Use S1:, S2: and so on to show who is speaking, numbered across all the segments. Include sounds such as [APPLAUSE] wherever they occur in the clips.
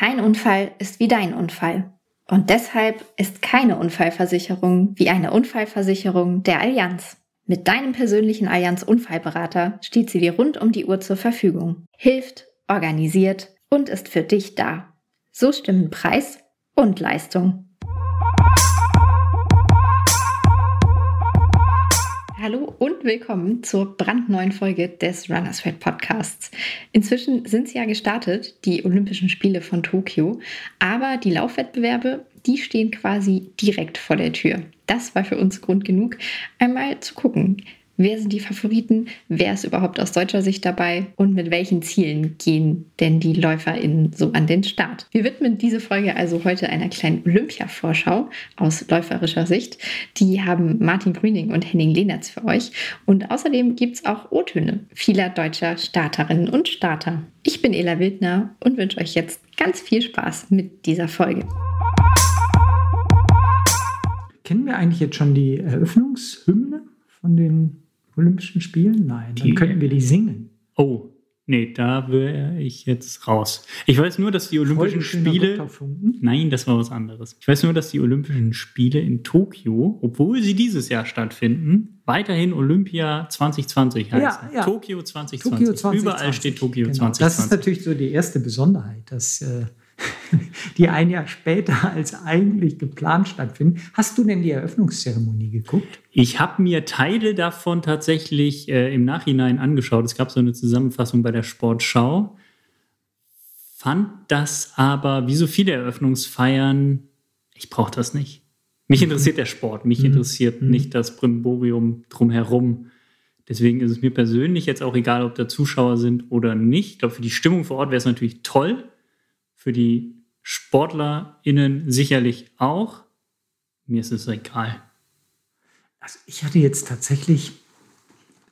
S1: Kein Unfall ist wie dein Unfall. Und deshalb ist keine Unfallversicherung wie eine Unfallversicherung der Allianz. Mit deinem persönlichen Allianz Unfallberater steht sie dir rund um die Uhr zur Verfügung, hilft, organisiert und ist für dich da. So stimmen Preis und Leistung. Willkommen zur brandneuen Folge des Runners Red Podcasts. Inzwischen sind sie ja gestartet, die Olympischen Spiele von Tokio, aber die Laufwettbewerbe, die stehen quasi direkt vor der Tür. Das war für uns Grund genug, einmal zu gucken, Wer sind die Favoriten? Wer ist überhaupt aus deutscher Sicht dabei? Und mit welchen Zielen gehen denn die LäuferInnen so an den Start? Wir widmen diese Folge also heute einer kleinen Olympia-Vorschau aus läuferischer Sicht. Die haben Martin Grüning und Henning Lehnertz für euch. Und außerdem gibt es auch O-Töne vieler deutscher Starterinnen und Starter. Ich bin Ela Wildner und wünsche euch jetzt ganz viel Spaß mit dieser Folge.
S2: Kennen wir eigentlich jetzt schon die Eröffnungshymne von den Olympischen Spielen? Nein, dann könnten wir die singen.
S3: Oh, nee, da wäre ich jetzt raus. Ich weiß nur, dass die Olympischen Spiele. Nein, das war was anderes. Ich weiß nur, dass die Olympischen Spiele in Tokio, obwohl sie dieses Jahr stattfinden, weiterhin Olympia 2020 heißen. Ja, ja. Tokio 2020. Tokio 2020. Überall steht Tokio genau. 2020.
S2: Das ist natürlich so die erste Besonderheit, dass. Äh, [LAUGHS] die ein Jahr später als eigentlich geplant stattfinden. Hast du denn die Eröffnungszeremonie geguckt?
S3: Ich habe mir Teile davon tatsächlich äh, im Nachhinein angeschaut. Es gab so eine Zusammenfassung bei der Sportschau. Fand das aber, wie so viele Eröffnungsfeiern, ich brauche das nicht. Mich interessiert der Sport, mich mhm. interessiert mhm. nicht das Brimborium drumherum. Deswegen ist es mir persönlich jetzt auch egal, ob da Zuschauer sind oder nicht. Ich glaube, für die Stimmung vor Ort wäre es natürlich toll für die SportlerInnen sicherlich auch. Mir ist es egal.
S2: Also ich hatte jetzt tatsächlich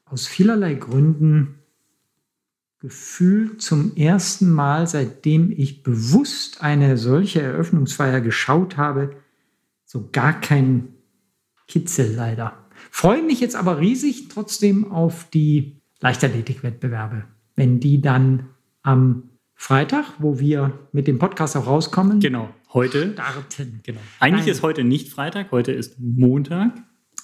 S2: aus vielerlei Gründen gefühlt zum ersten Mal, seitdem ich bewusst eine solche Eröffnungsfeier geschaut habe, so gar kein Kitzel leider. Freue mich jetzt aber riesig trotzdem auf die Leichtathletikwettbewerbe, wenn die dann am Freitag, wo wir mit dem Podcast auch rauskommen.
S3: Genau, heute. Starten. Genau. Eigentlich Nein. ist heute nicht Freitag, heute ist Montag.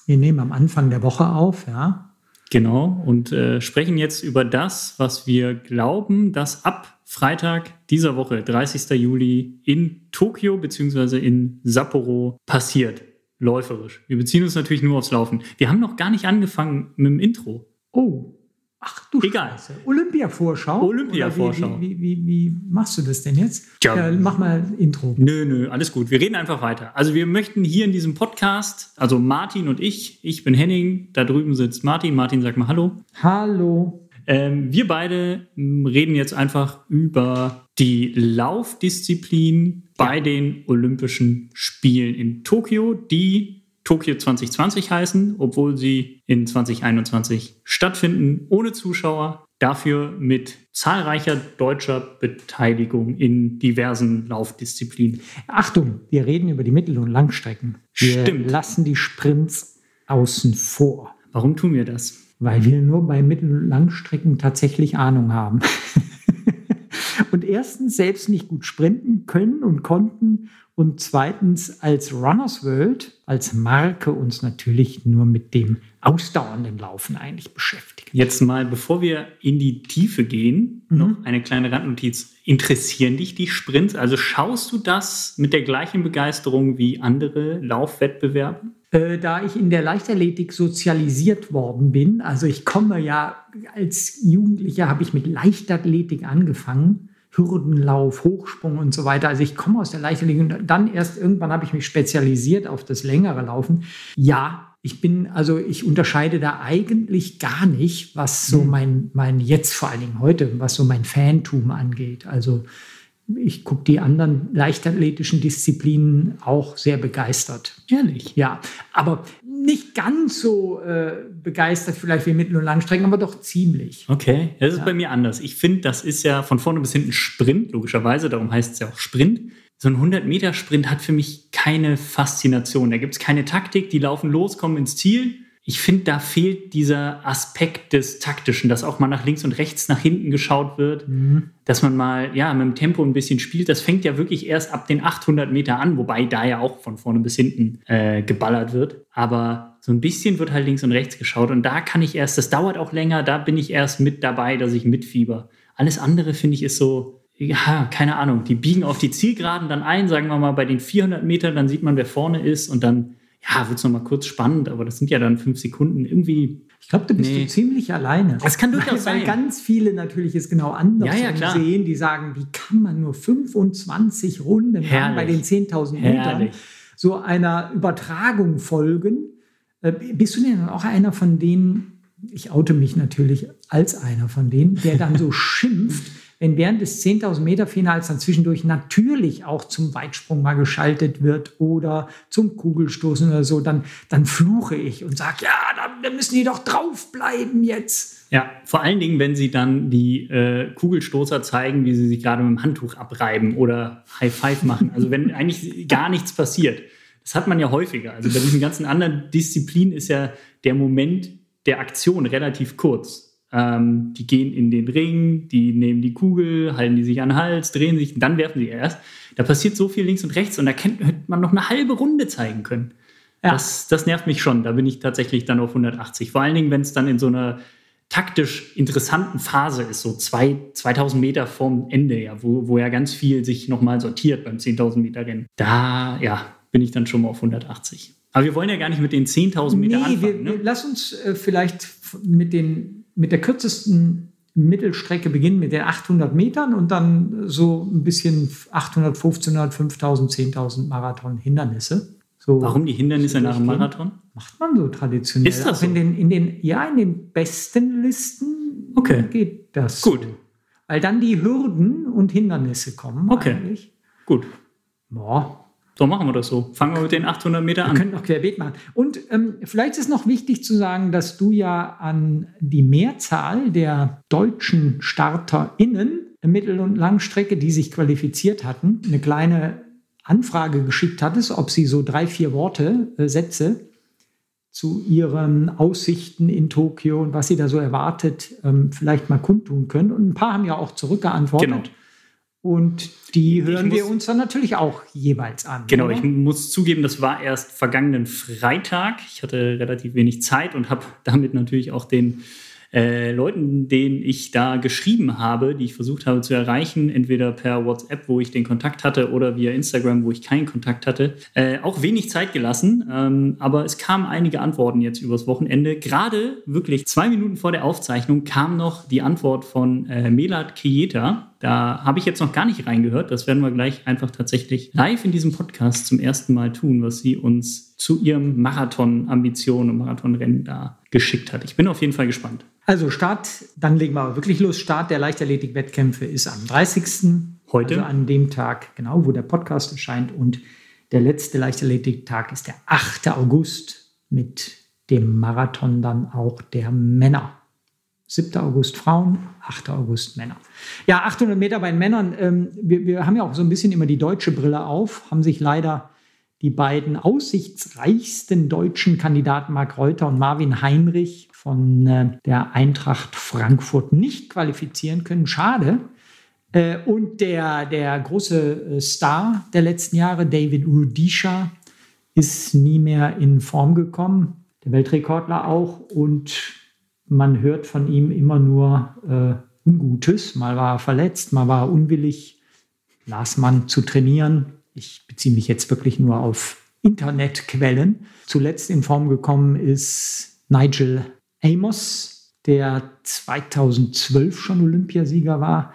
S2: Wir nehmen am Anfang der Woche auf, ja.
S3: Genau, und äh, sprechen jetzt über das, was wir glauben, dass ab Freitag dieser Woche, 30. Juli, in Tokio bzw. in Sapporo passiert. Läuferisch. Wir beziehen uns natürlich nur aufs Laufen. Wir haben noch gar nicht angefangen mit dem Intro.
S2: Oh, Ach du Egal. Scheiße. Olympia-Vorschau?
S3: Olympia-Vorschau.
S2: Wie, wie, wie, wie, machst du das denn jetzt? Ja, mach mal Intro.
S3: Nö, nö, alles gut. Wir reden einfach weiter. Also wir möchten hier in diesem Podcast, also Martin und ich, ich bin Henning, da drüben sitzt Martin. Martin, sag mal Hallo.
S2: Hallo.
S3: Ähm, wir beide reden jetzt einfach über die Laufdisziplin ja. bei den Olympischen Spielen in Tokio, die Tokio 2020 heißen, obwohl sie in 2021 stattfinden, ohne Zuschauer, dafür mit zahlreicher deutscher Beteiligung in diversen Laufdisziplinen.
S2: Achtung, wir reden über die Mittel- und Langstrecken. Wir
S3: Stimmt.
S2: lassen die Sprints außen vor.
S3: Warum tun wir das?
S2: Weil wir nur bei Mittel- und Langstrecken tatsächlich Ahnung haben. [LAUGHS] und erstens selbst nicht gut sprinten können und konnten und zweitens als Runners World, als Marke uns natürlich nur mit dem ausdauernden Laufen eigentlich beschäftigen.
S3: Jetzt mal, bevor wir in die Tiefe gehen, mhm. noch eine kleine Randnotiz. Interessieren dich die Sprints? Also schaust du das mit der gleichen Begeisterung wie andere Laufwettbewerbe?
S2: Äh, da ich in der Leichtathletik sozialisiert worden bin, also ich komme ja als Jugendlicher, habe ich mit Leichtathletik angefangen Hürdenlauf, Hochsprung und so weiter. Also ich komme aus der Leichtathletik und dann erst irgendwann habe ich mich spezialisiert auf das längere Laufen. Ja, ich bin, also ich unterscheide da eigentlich gar nicht, was so mhm. mein, mein jetzt vor allen Dingen heute, was so mein Fantum angeht. Also ich gucke die anderen leichtathletischen Disziplinen auch sehr begeistert.
S3: Ehrlich?
S2: Ja, aber nicht ganz so äh, begeistert vielleicht wie Mittel- und Langstrecken, aber doch ziemlich.
S3: Okay, das ist ja. bei mir anders. Ich finde, das ist ja von vorne bis hinten Sprint, logischerweise, darum heißt es ja auch Sprint. So ein 100-Meter-Sprint hat für mich keine Faszination. Da gibt es keine Taktik, die laufen los, kommen ins Ziel. Ich finde, da fehlt dieser Aspekt des Taktischen, dass auch mal nach links und rechts, nach hinten geschaut wird, mhm. dass man mal ja mit dem Tempo ein bisschen spielt. Das fängt ja wirklich erst ab den 800 Meter an, wobei da ja auch von vorne bis hinten äh, geballert wird. Aber so ein bisschen wird halt links und rechts geschaut und da kann ich erst, das dauert auch länger, da bin ich erst mit dabei, dass ich mitfieber. Alles andere finde ich ist so, ja, keine Ahnung, die biegen auf die Zielgeraden dann ein, sagen wir mal bei den 400 Metern, dann sieht man, wer vorne ist und dann ja, wird es nochmal kurz spannend, aber das sind ja dann fünf Sekunden irgendwie.
S2: Ich glaube, du bist nee. du ziemlich alleine.
S3: Das kann durchaus sein.
S2: Weil ganz viele natürlich es genau anders
S3: ja, ja,
S2: sehen, die sagen, wie kann man nur 25 Runden Herrlich. bei den 10.000 Metern so einer Übertragung folgen? Äh, bist du denn dann auch einer von denen, ich oute mich natürlich als einer von denen, der dann so [LAUGHS] schimpft, wenn während des 10.000 Meter Finals dann zwischendurch natürlich auch zum Weitsprung mal geschaltet wird oder zum Kugelstoßen oder so, dann, dann fluche ich und sage, ja, da, müssen die doch draufbleiben jetzt.
S3: Ja, vor allen Dingen, wenn sie dann die äh, Kugelstoßer zeigen, wie sie sich gerade mit dem Handtuch abreiben oder High Five machen. Also wenn [LAUGHS] eigentlich gar nichts passiert. Das hat man ja häufiger. Also bei diesen ganzen anderen Disziplinen ist ja der Moment der Aktion relativ kurz. Ähm, die gehen in den Ring, die nehmen die Kugel, halten die sich an den Hals, drehen sich, und dann werfen sie erst. Da passiert so viel links und rechts und da hätte man noch eine halbe Runde zeigen können. Ja. Das, das nervt mich schon. Da bin ich tatsächlich dann auf 180. Vor allen Dingen, wenn es dann in so einer taktisch interessanten Phase ist, so zwei, 2000 Meter vom Ende, ja, wo, wo ja ganz viel sich nochmal sortiert beim 10.000 Meter Rennen. Da, ja, bin ich dann schon mal auf 180. Aber wir wollen ja gar nicht mit den 10.000 Metern nee, anfangen.
S2: Wir, ne? Lass uns äh, vielleicht mit den mit der kürzesten Mittelstrecke beginnen mit den 800 Metern und dann so ein bisschen 800, 1500, 5000, 10.000 Marathon Hindernisse. So
S3: Warum die Hindernisse nach dem Marathon?
S2: Macht man so traditionell.
S3: Ist das so?
S2: in den, in den, ja, in den besten Listen
S3: okay.
S2: geht das.
S3: Gut.
S2: So. Weil dann die Hürden und Hindernisse kommen.
S3: Okay. Eigentlich. Gut.
S2: Boah,
S3: so machen wir das so. Fangen wir mit den 800 Meter an.
S2: Wir können noch querbeet machen. Und ähm, vielleicht ist noch wichtig zu sagen, dass du ja an die Mehrzahl der deutschen StarterInnen Mittel- und Langstrecke, die sich qualifiziert hatten, eine kleine Anfrage geschickt hattest, ob sie so drei, vier Worte, äh, Sätze zu ihren Aussichten in Tokio und was sie da so erwartet, ähm, vielleicht mal kundtun können. Und ein paar haben ja auch zurückgeantwortet.
S3: Genau.
S2: Und die hören muss, wir uns dann natürlich auch jeweils an.
S3: Genau, oder? ich muss zugeben, das war erst vergangenen Freitag. Ich hatte relativ wenig Zeit und habe [LAUGHS] damit natürlich auch den äh, Leuten, denen ich da geschrieben habe, die ich versucht habe zu erreichen, entweder per WhatsApp, wo ich den Kontakt hatte, oder via Instagram, wo ich keinen Kontakt hatte, äh, auch wenig Zeit gelassen. Ähm, aber es kamen einige Antworten jetzt übers Wochenende. Gerade wirklich zwei Minuten vor der Aufzeichnung kam noch die Antwort von äh, Melat Kieta. Da habe ich jetzt noch gar nicht reingehört. Das werden wir gleich einfach tatsächlich live in diesem Podcast zum ersten Mal tun, was sie uns zu ihrem Marathon-Ambition und Marathonrennen da geschickt hat. Ich bin auf jeden Fall gespannt.
S2: Also Start, dann legen wir aber wirklich los. Start der Leichtathletik-Wettkämpfe ist am 30.
S3: Heute.
S2: Also an dem Tag, genau, wo der Podcast erscheint. Und der letzte Leichtathletik-Tag ist der 8. August mit dem Marathon dann auch der Männer. 7. August Frauen, 8. August Männer. Ja, 800 Meter bei den Männern. Ähm, wir, wir haben ja auch so ein bisschen immer die deutsche Brille auf, haben sich leider die beiden aussichtsreichsten deutschen Kandidaten Marc Reuter und Marvin Heinrich von äh, der Eintracht Frankfurt nicht qualifizieren können. Schade. Äh, und der, der große äh, Star der letzten Jahre, David Rudisha, ist nie mehr in Form gekommen. Der Weltrekordler auch. Und man hört von ihm immer nur äh, Ungutes. Mal war er verletzt, mal war er unwillig, las man zu trainieren. Ich beziehe mich jetzt wirklich nur auf Internetquellen. Zuletzt in Form gekommen ist Nigel Amos, der 2012 schon Olympiasieger war,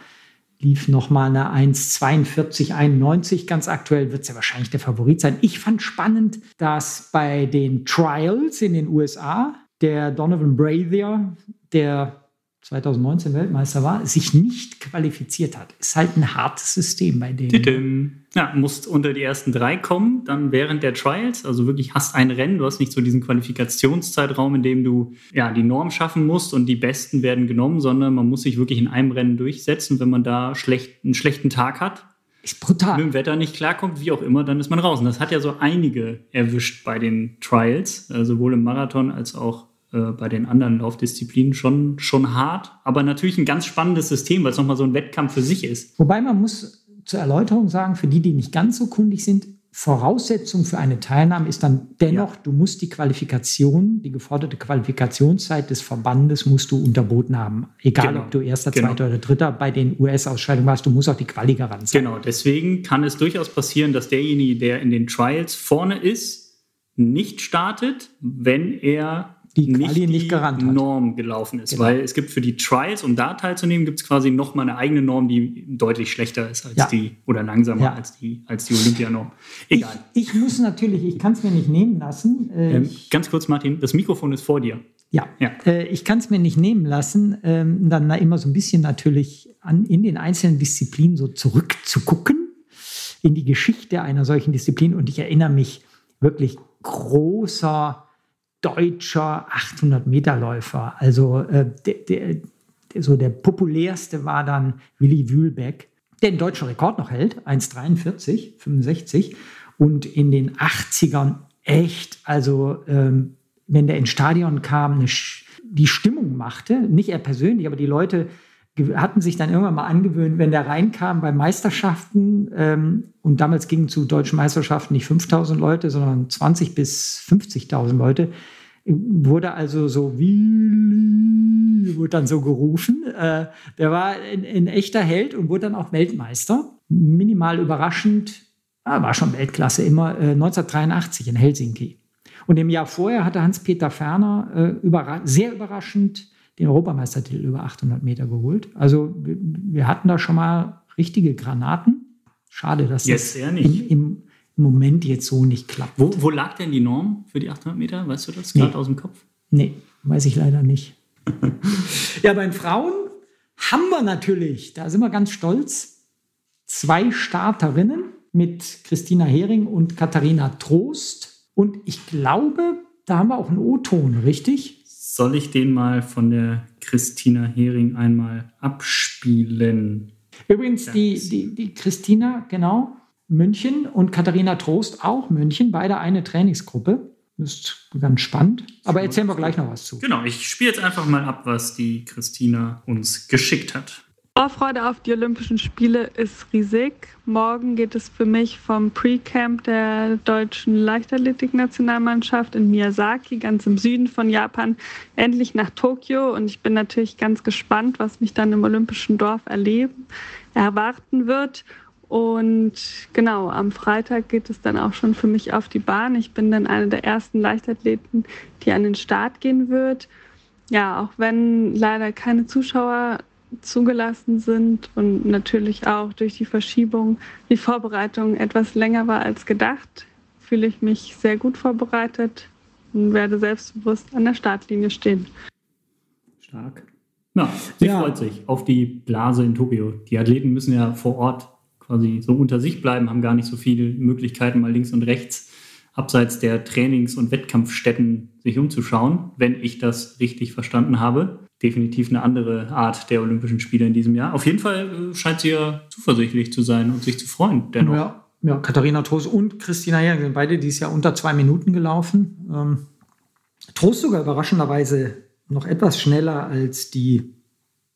S2: lief nochmal eine 1,42,91. Ganz aktuell wird es ja wahrscheinlich der Favorit sein. Ich fand spannend, dass bei den Trials in den USA der Donovan Brazier, der 2019 Weltmeister war, sich nicht qualifiziert hat. Ist halt ein hartes System bei denen.
S3: Ja, musst unter die ersten drei kommen, dann während der Trials, also wirklich hast ein Rennen, du hast nicht so diesen Qualifikationszeitraum, in dem du ja die Norm schaffen musst und die Besten werden genommen, sondern man muss sich wirklich in einem Rennen durchsetzen. Wenn man da schlecht, einen schlechten Tag hat,
S2: ist brutal.
S3: mit dem Wetter nicht klarkommt, wie auch immer, dann ist man raus. Und das hat ja so einige erwischt bei den Trials, äh, sowohl im Marathon als auch äh, bei den anderen Laufdisziplinen schon, schon hart, aber natürlich ein ganz spannendes System, weil es nochmal so ein Wettkampf für sich ist.
S2: Wobei man muss zur Erläuterung sagen, für die, die nicht ganz so kundig sind, Voraussetzung für eine Teilnahme ist dann dennoch, ja. du musst die Qualifikation, die geforderte Qualifikationszeit des Verbandes musst du unterboten haben. Egal, genau. ob du erster, genau. zweiter oder dritter bei den US-Ausscheidungen warst, du musst auch die Quali garant
S3: sein. Genau, deswegen kann es durchaus passieren, dass derjenige, der in den Trials vorne ist, nicht startet, wenn er
S2: die Quali nicht, nicht garant
S3: hat. Norm gelaufen ist. Genau. Weil es gibt für die Trials, um da teilzunehmen, gibt es quasi nochmal eine eigene Norm, die deutlich schlechter ist als ja. die oder langsamer ja. als die, als die Olympianorm.
S2: Egal. Ich, ich, muss natürlich, ich kann es mir nicht nehmen lassen.
S3: Äh, ähm, ganz kurz, Martin, das Mikrofon ist vor dir.
S2: Ja, ja. Äh, ich kann es mir nicht nehmen lassen, ähm, dann immer so ein bisschen natürlich an, in den einzelnen Disziplinen so zurückzugucken in die Geschichte einer solchen Disziplin. Und ich erinnere mich wirklich großer deutscher 800-Meter-Läufer. Also äh, der, der, so der populärste war dann Willi Wühlbeck, der den deutschen Rekord noch hält, 1,43, 65. Und in den 80ern echt, also ähm, wenn der ins Stadion kam, eine, die Stimmung machte, nicht er persönlich, aber die Leute hatten sich dann irgendwann mal angewöhnt, wenn der reinkam bei Meisterschaften, ähm, und damals gingen zu deutschen Meisterschaften nicht 5000 Leute, sondern 20 bis 50.000 Leute, wurde also so wie, wurde dann so gerufen. Äh, der war ein, echter Held und wurde dann auch Weltmeister. Minimal überraschend, ah, war schon Weltklasse, immer äh, 1983 in Helsinki. Und im Jahr vorher hatte Hans-Peter Ferner äh, überra sehr überraschend den Europameistertitel über 800 Meter geholt. Also wir hatten da schon mal richtige Granaten. Schade, dass
S3: jetzt
S2: das im, im, Moment jetzt so nicht klappt.
S3: Wo, wo lag denn die Norm für die 800 Meter? Weißt du das gerade nee. aus dem Kopf?
S2: Nee, weiß ich leider nicht. [LAUGHS] ja, bei den Frauen haben wir natürlich, da sind wir ganz stolz, zwei Starterinnen mit Christina Hering und Katharina Trost. Und ich glaube, da haben wir auch einen O-Ton, richtig?
S3: Soll ich den mal von der Christina Hering einmal abspielen?
S2: Übrigens, die, die, die Christina, genau, München und Katharina Trost auch München, beide eine Trainingsgruppe. Ist ganz spannend. Aber erzählen wir gleich noch was zu.
S3: Genau, ich spiele jetzt einfach mal ab, was die Christina uns geschickt hat.
S4: Vorfreude auf die Olympischen Spiele ist riesig. Morgen geht es für mich vom Pre-Camp der deutschen Leichtathletik-Nationalmannschaft in Miyazaki, ganz im Süden von Japan, endlich nach Tokio. Und ich bin natürlich ganz gespannt, was mich dann im Olympischen Dorf erleben, erwarten wird. Und genau, am Freitag geht es dann auch schon für mich auf die Bahn. Ich bin dann eine der ersten Leichtathleten, die an den Start gehen wird. Ja, auch wenn leider keine Zuschauer zugelassen sind und natürlich auch durch die Verschiebung die Vorbereitung etwas länger war als gedacht, fühle ich mich sehr gut vorbereitet und werde selbstbewusst an der Startlinie stehen.
S3: Stark. Ja, sie ja. freut sich auf die Blase in Tokio. Die Athleten müssen ja vor Ort quasi so unter sich bleiben, haben gar nicht so viele Möglichkeiten, mal links und rechts abseits der Trainings- und Wettkampfstätten sich umzuschauen, wenn ich das richtig verstanden habe definitiv eine andere Art der Olympischen Spiele in diesem Jahr. Auf jeden Fall äh, scheint sie ja zuversichtlich zu sein und sich zu freuen. Dennoch.
S2: Ja, ja Katharina Trost und Christina Hering sind beide dieses Jahr unter zwei Minuten gelaufen. Ähm, Trost sogar überraschenderweise noch etwas schneller als die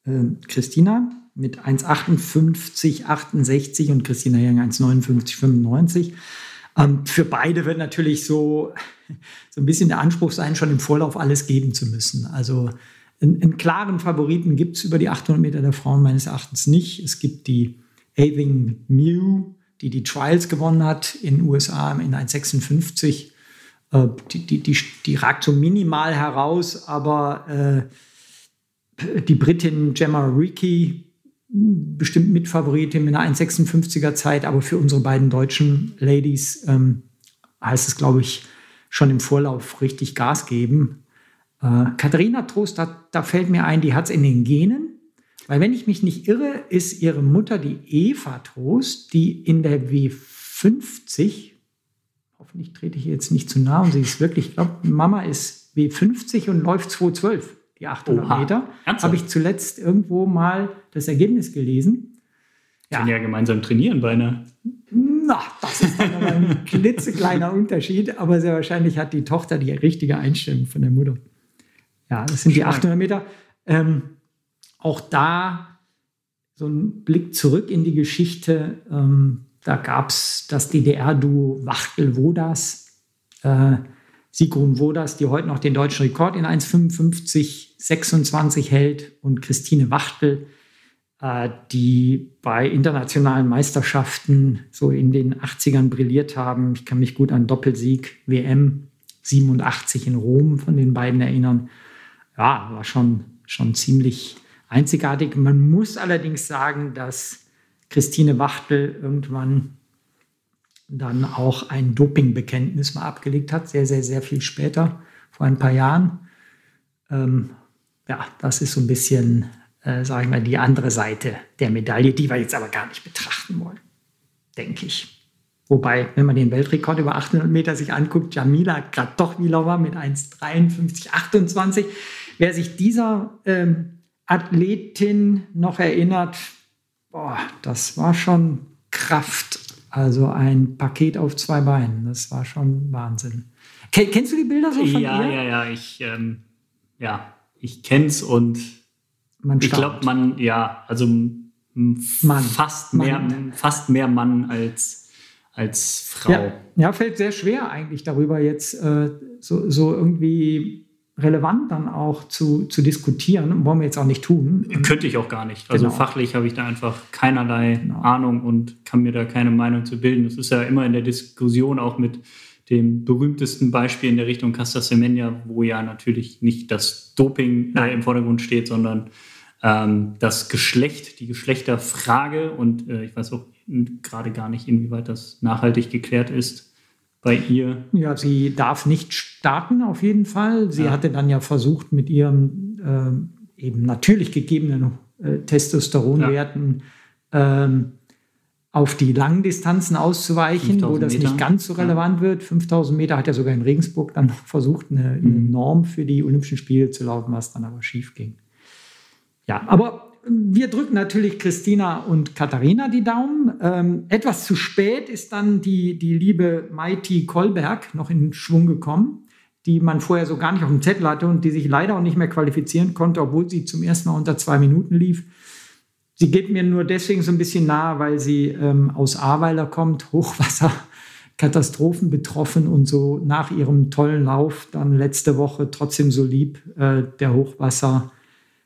S2: äh, Christina mit 1,58, 68 und Christina Hering 1,59, 95. Ähm, für beide wird natürlich so, [LAUGHS] so ein bisschen der Anspruch sein, schon im Vorlauf alles geben zu müssen. Also einen, einen klaren Favoriten gibt es über die 800 Meter der Frauen meines Erachtens nicht. Es gibt die Aving Mew, die die Trials gewonnen hat in den USA in 1,56. Äh, die, die, die, die, ragt so minimal heraus, aber äh, die Britin Gemma Ricky bestimmt Mitfavoritin mit einer 1,56er Zeit, aber für unsere beiden deutschen Ladies ähm, heißt es, glaube ich, schon im Vorlauf richtig Gas geben. Äh, Katharina Trost, da, da fällt mir ein, die hat es in den Genen. Weil wenn ich mich nicht irre, ist ihre Mutter die Eva Trost, die in der W50, hoffentlich trete ich jetzt nicht zu nah und sie ist wirklich, ich glaube, Mama ist W50 und läuft 212, die 800 Oha. Meter. Habe ich zuletzt irgendwo mal das Ergebnis gelesen.
S3: Ja. Können ja gemeinsam trainieren beinahe.
S2: Na, das ist dann aber ein [LAUGHS] klitzekleiner Unterschied, aber sehr wahrscheinlich hat die Tochter die richtige Einstellung von der Mutter. Ja, das sind die 800 Meter. Ähm, auch da so ein Blick zurück in die Geschichte. Ähm, da gab es das DDR-Duo Wachtel-Wodas, äh, Sigrun Wodas, die heute noch den deutschen Rekord in 1,55,26 hält und Christine Wachtel, äh, die bei internationalen Meisterschaften so in den 80ern brilliert haben. Ich kann mich gut an Doppelsieg WM 87 in Rom von den beiden erinnern. Ja, war schon, schon ziemlich einzigartig. Man muss allerdings sagen, dass Christine Wachtel irgendwann dann auch ein Dopingbekenntnis mal abgelegt hat, sehr, sehr, sehr viel später, vor ein paar Jahren. Ähm, ja, das ist so ein bisschen, äh, sage ich mal, die andere Seite der Medaille, die wir jetzt aber gar nicht betrachten wollen, denke ich. Wobei, wenn man den Weltrekord über 800 Meter sich anguckt, Jamila Kratochvilova mit 1,53,28, wer sich dieser ähm, Athletin noch erinnert, boah, das war schon Kraft. Also ein Paket auf zwei Beinen. Das war schon Wahnsinn. Kennst du die Bilder so von
S3: ja,
S2: ihr?
S3: Ja, ja, ich, ähm, ja, ich kenn's und man ich glaube, man, ja, also Mann. fast Mann. mehr, fast mehr Mann als, als Frau.
S2: Ja, ja, fällt sehr schwer eigentlich darüber jetzt äh, so, so irgendwie relevant dann auch zu, zu diskutieren. Wollen wir jetzt auch nicht tun.
S3: Könnte ich auch gar nicht. Also genau. fachlich habe ich da einfach keinerlei genau. Ahnung und kann mir da keine Meinung zu bilden. Das ist ja immer in der Diskussion auch mit dem berühmtesten Beispiel in der Richtung Casta Semenya, wo ja natürlich nicht das Doping äh, im Vordergrund steht, sondern ähm, das Geschlecht, die Geschlechterfrage. Und äh, ich weiß auch gerade gar nicht, inwieweit das nachhaltig geklärt ist bei ihr?
S2: Ja, sie darf nicht starten auf jeden Fall. Sie ja. hatte dann ja versucht, mit ihren äh, eben natürlich gegebenen äh, Testosteronwerten ja. ähm, auf die langen Distanzen auszuweichen, wo das Meter. nicht ganz so relevant ja. wird. 5000 Meter hat ja sogar in Regensburg dann versucht, eine, eine mhm. Norm für die Olympischen Spiele zu laufen, was dann aber schief ging. Ja, aber wir drücken natürlich Christina und Katharina die Daumen. Ähm, etwas zu spät ist dann die, die liebe Maiti Kolberg noch in Schwung gekommen, die man vorher so gar nicht auf dem Zettel hatte und die sich leider auch nicht mehr qualifizieren konnte, obwohl sie zum ersten Mal unter zwei Minuten lief. Sie geht mir nur deswegen so ein bisschen nahe, weil sie ähm, aus Ahrweiler kommt, [LAUGHS] Hochwasser. Katastrophen betroffen und so nach ihrem tollen Lauf dann letzte Woche trotzdem so lieb äh, der Hochwasser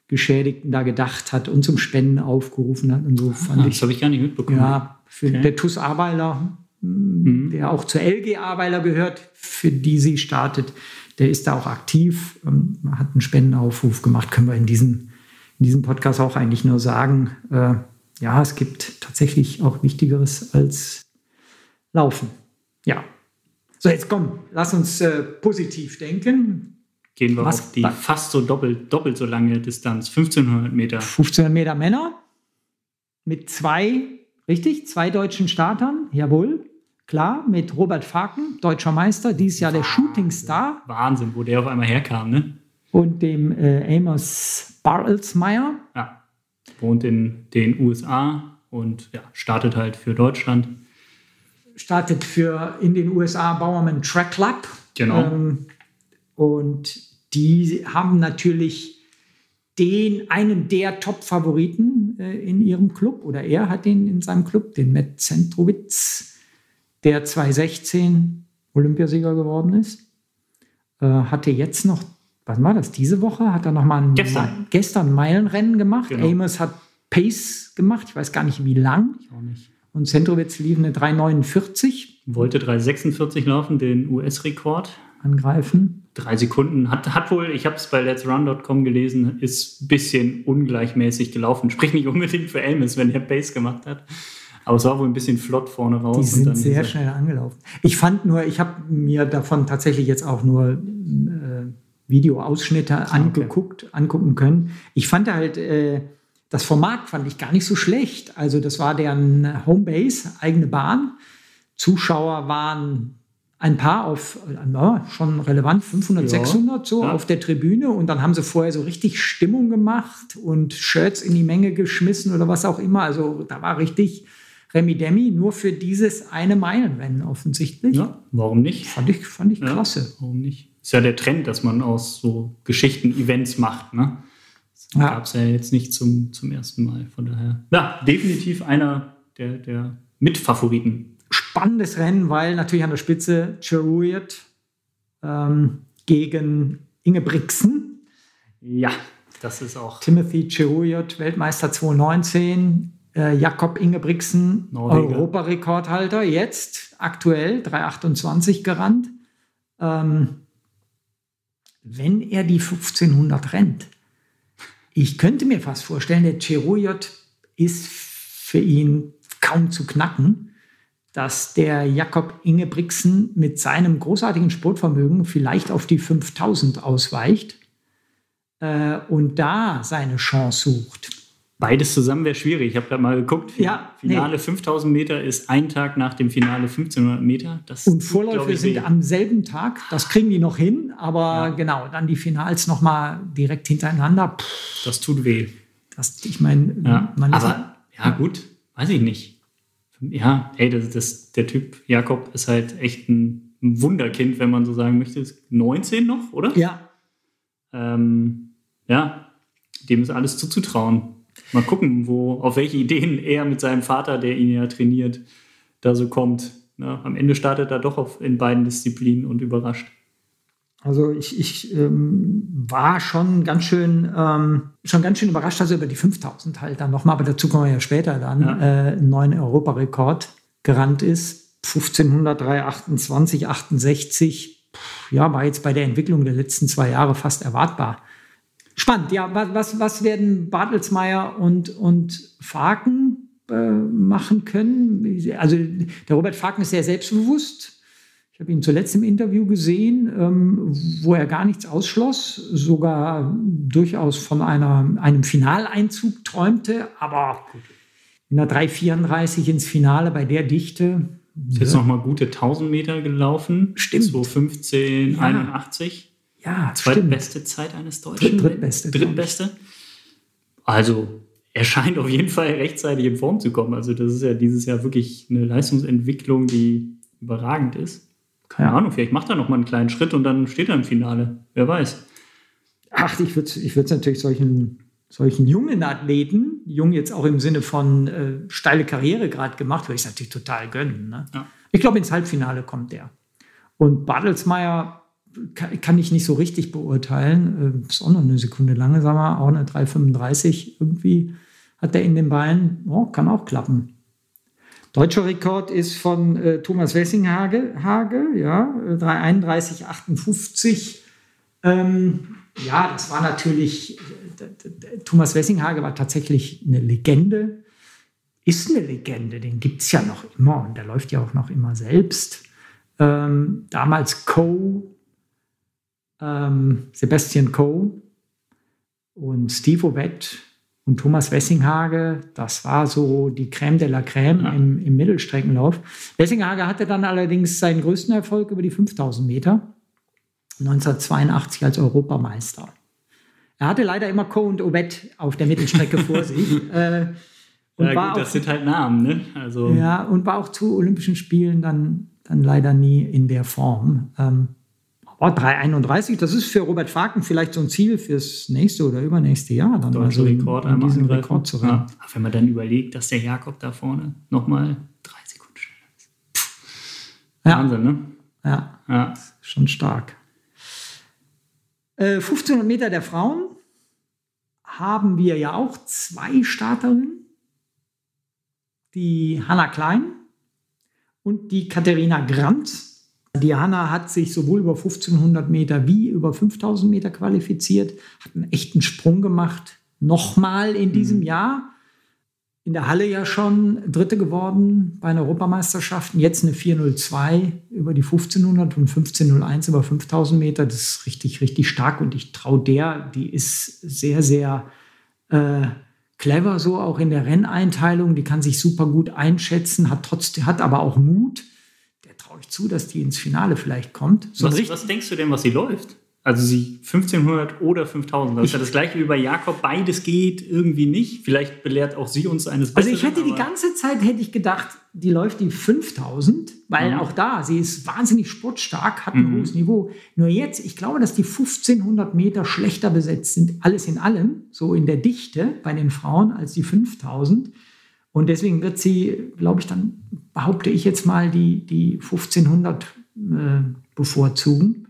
S2: Geschädigten da gedacht hat und zum Spenden aufgerufen hat und so
S3: fand ah, ich. Das habe ich gar nicht mitbekommen.
S2: Ja, für okay. der TUS Aweiler, mhm. der auch zur LG Aweiler gehört, für die sie startet, der ist da auch aktiv, und hat einen Spendenaufruf gemacht, können wir in diesem, in diesem Podcast auch eigentlich nur sagen. Äh, ja, es gibt tatsächlich auch Wichtigeres als Laufen. Ja. So, jetzt komm, lass uns äh, positiv denken
S3: gehen wir Was? auf die fast so doppelt, doppelt so lange Distanz, 1500 Meter.
S2: 1500 Meter Männer mit zwei, richtig, zwei deutschen Startern, jawohl. Klar, mit Robert Faken, deutscher Meister, dieses Jahr der Shootingstar.
S3: Wahnsinn, wo der auf einmal herkam, ne?
S2: Und dem äh, Amos Bartelsmeyer.
S3: Ja, wohnt in den USA und ja, startet halt für Deutschland.
S2: Startet für in den USA Bauerman Track Club.
S3: Genau. Ähm,
S2: und die haben natürlich den, einen der Top-Favoriten äh, in ihrem Club, oder er hat den in seinem Club, den Matt Zentrowitz, der 2016 Olympiasieger geworden ist. Äh, hatte jetzt noch, was war das, diese Woche? Hat er noch mal ein,
S3: gestern.
S2: gestern Meilenrennen gemacht. Genau. Amos hat Pace gemacht, ich weiß gar nicht wie lang.
S3: Ich auch nicht.
S2: Und Zentrowitz lief eine 3,49.
S3: Wollte 3,46 laufen, den US-Rekord.
S2: Angreifen
S3: drei Sekunden. Hat, hat wohl, ich habe es bei letsrun.com gelesen, ist ein bisschen ungleichmäßig gelaufen. Sprich nicht unbedingt für Elmis, wenn er Base gemat hat. Aber es war wohl ein bisschen flott vorne raus.
S2: Die sind sehr schnell angelaufen. Ich fand nur, ich habe mir davon tatsächlich jetzt auch nur äh, Videoausschnitte angeguckt, okay. angucken können. Ich fand halt, äh, das Format fand ich gar nicht so schlecht. Also das war deren Homebase, eigene Bahn. Zuschauer waren ein paar auf, ja, schon relevant, 500,
S3: Ja.
S2: 600 so
S3: Ja.
S2: auf der Tribüne und dann haben sie vorher so richtig Stimmung gemacht und Shirts in die Menge geschmissen oder was auch immer. Also da war richtig Remi Demi nur für dieses eine Meilenrennen offensichtlich.
S3: Ja, warum nicht?
S2: Fand ich, fand ich
S3: Ja,
S2: klasse.
S3: Warum nicht? Ist ja der Trend, dass man aus so Geschichten Events macht. Ne? Das
S2: Ja.
S3: gab es ja jetzt nicht zum, zum ersten Mal. Von daher, ja, definitiv einer der, der Mitfavoriten.
S2: Spannendes Rennen, weil natürlich an der Spitze Cheruiyot ähm, gegen Inge Brixen.
S3: Ja, das ist auch
S2: Timothy Cheruiyot, Weltmeister 2019. Äh, Jakob Ingebrigtsen,
S3: Norweger.
S2: Europarekordhalter, jetzt aktuell 3,28 gerannt. Ähm, wenn er die 1500 rennt, ich könnte mir fast vorstellen, der Cheruiyot ist für ihn kaum zu knacken, dass der Jakob Ingebrigtsen mit seinem großartigen Sportvermögen vielleicht auf die 5000 ausweicht äh, und da seine Chance sucht.
S3: Beides zusammen wäre schwierig. Ich habe gerade mal geguckt.
S2: Ja,
S3: Finale 5000 Meter ist ein Tag nach dem Finale 1500 Meter. Das
S2: Und Vorläufe sind
S3: weh.
S2: am selben Tag. Das kriegen die noch hin, aber
S3: Ja.
S2: genau, dann die Finals nochmal direkt hintereinander. Pff,
S3: Das tut weh.
S2: das, ich meine,
S3: Ja,
S2: man ist
S3: aber ja, gut, weiß ich nicht. Ja, ey, das, das, der Typ Jakob ist halt echt ein Wunderkind, wenn man so sagen möchte. Ist 19 noch, oder?
S2: ja,
S3: Ähm, ja, dem ist alles zuzutrauen. Mal gucken, wo, auf welche Ideen er mit seinem Vater, der ihn ja trainiert, da so kommt. Na, am Ende startet er doch auf, in beiden Disziplinen und überrascht.
S2: Also ich, ich ähm, war schon ganz schön, ähm, schon ganz schön überrascht, dass er über die 5000 halt dann nochmal, aber dazu kommen wir ja später dann,
S3: Ja.
S2: äh, einen neuen Europarekord gerannt ist. 1500, 328, 68. Pff, Ja, war jetzt bei der Entwicklung der letzten zwei Jahre fast erwartbar. Spannend, ja. Was, was, was werden Bartelsmeier und, und Faken äh, machen können? Also der Robert Faken ist sehr selbstbewusst. Ich habe ihn zuletzt im Interview gesehen, ähm, wo er gar nichts ausschloss, sogar durchaus von einer, einem Finaleinzug träumte, aber in der 334 ins Finale bei der Dichte.
S3: Ist jetzt noch mal gute 1000 Meter gelaufen.
S2: Stimmt.
S3: 215,
S2: Ja.
S3: 81.
S2: Ja, stimmt.
S3: Zweitbeste Zeit eines Deutschen.
S2: Dritt- drittbeste.
S3: Drittbeste. Also, er scheint auf jeden Fall rechtzeitig in Form zu kommen. Also, das ist ja dieses Jahr wirklich eine Leistungsentwicklung, die überragend ist. Keine. Ahnung, vielleicht macht er noch mal einen kleinen Schritt und dann steht er im Finale. Wer weiß.
S2: Ach, ich würde ich es natürlich solchen, solchen jungen Athleten, jung jetzt auch im Sinne von äh, steile Karriere gerade gemacht, würde ich es natürlich total gönnen. Ne?
S3: Ja.
S2: Ich glaube, ins Halbfinale kommt der. Und Bartelsmeier kann, kann ich nicht so richtig beurteilen. Äh, ist auch noch eine Sekunde langsamer, auch eine 3,35 irgendwie hat er in den Beinen. Oh, kann auch klappen. Deutscher Rekord ist von äh, Thomas Wessinghage, Hage, ja, äh, 3,31,58. Ähm, ja, das war natürlich, äh, Thomas Wessinghage war tatsächlich eine Legende, ist eine Legende, den gibt es ja noch immer und der läuft ja auch noch immer selbst. Ähm, damals Coe, ähm, Sebastian Coe und Steve Ovett und Thomas Wessinghage, das war so die Crème de la Crème
S3: Ja.
S2: im, im Mittelstreckenlauf. Wessinghage hatte dann allerdings seinen größten Erfolg über die 5000 Meter. 1982 als Europameister. Er hatte leider immer Co und Obet auf der Mittelstrecke vor [LAUGHS] sich. Äh, und,
S3: Ja,
S2: war
S3: gut, das
S2: auch,
S3: sind halt Namen, ne? Also,
S2: ja, und war auch zu Olympischen Spielen dann, dann leider nie in der Form. Ähm, aber 3,31, das ist für Robert Faken vielleicht so ein Ziel fürs nächste oder übernächste Jahr. Dann also in-
S3: Rekord
S2: in
S3: einmal
S2: diesen
S3: angreifen.
S2: Rekord zu rennen.
S3: Ja. Wenn man dann überlegt, dass der Jakob da vorne nochmal drei Sekunden schneller ist.
S2: Ja.
S3: Wahnsinn, ne?
S2: Ja,
S3: Ja.
S2: schon stark. Äh, 1500 Meter der Frauen haben wir ja auch zwei Starterinnen. Die Hanna Klein und die Katharina Grant. Die Hanna hat sich sowohl über 1500 Meter wie über 5000 Meter qualifiziert, hat einen echten Sprung gemacht. Nochmal in diesem Jahr. In der Halle ja schon Dritte geworden bei den Europameisterschaften. Jetzt eine 402 über die 1500 und 1501 über 5000 Meter. Das ist richtig, richtig stark. Und ich traue der, die ist sehr, sehr äh, clever so auch in der Renneinteilung. Die kann sich super gut einschätzen, hat trotzdem, hat aber auch Mut. Ich zu, dass die ins Finale vielleicht kommt.
S3: So was, was denkst du denn, was sie läuft? Also sie 1500 oder 5000. Das ist ja das gleiche wie bei Jakob. Beides geht irgendwie nicht. Vielleicht belehrt auch sie uns eines
S2: Besseren. Also ich hätte die ganze Zeit hätte ich gedacht, die läuft die 5000, weil mhm. auch da, sie ist wahnsinnig sportstark, hat ein mhm. hohes Niveau. Nur jetzt, ich glaube, dass die 1500 Meter schlechter besetzt sind, alles in allem, so in der Dichte bei den Frauen, als die 5000. Und deswegen wird sie, glaube ich, dann behaupte ich jetzt mal, die, die 1500 äh, bevorzugen.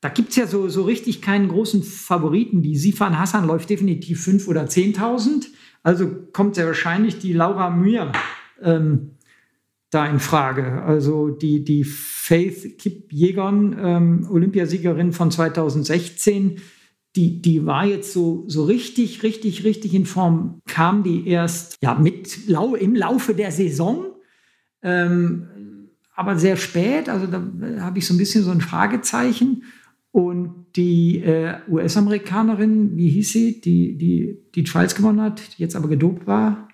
S2: Da gibt es ja so, so richtig keinen großen Favoriten. Die Sifan Hassan läuft definitiv 5.000 oder 10.000. Also kommt sehr wahrscheinlich die Laura Mühr ähm, da in Frage. Also die, die Faith Kip-Jägern, ähm, Olympiasiegerin von 2016, die, die war jetzt so, so richtig, richtig, richtig in Form. Kam die erst ja, mit, im Laufe der Saison, ähm, aber sehr spät. Also da habe ich so ein bisschen so ein Fragezeichen. Und die äh, US-Amerikanerin, wie hieß sie, die, die die Trials gewonnen hat, die jetzt aber gedopt war,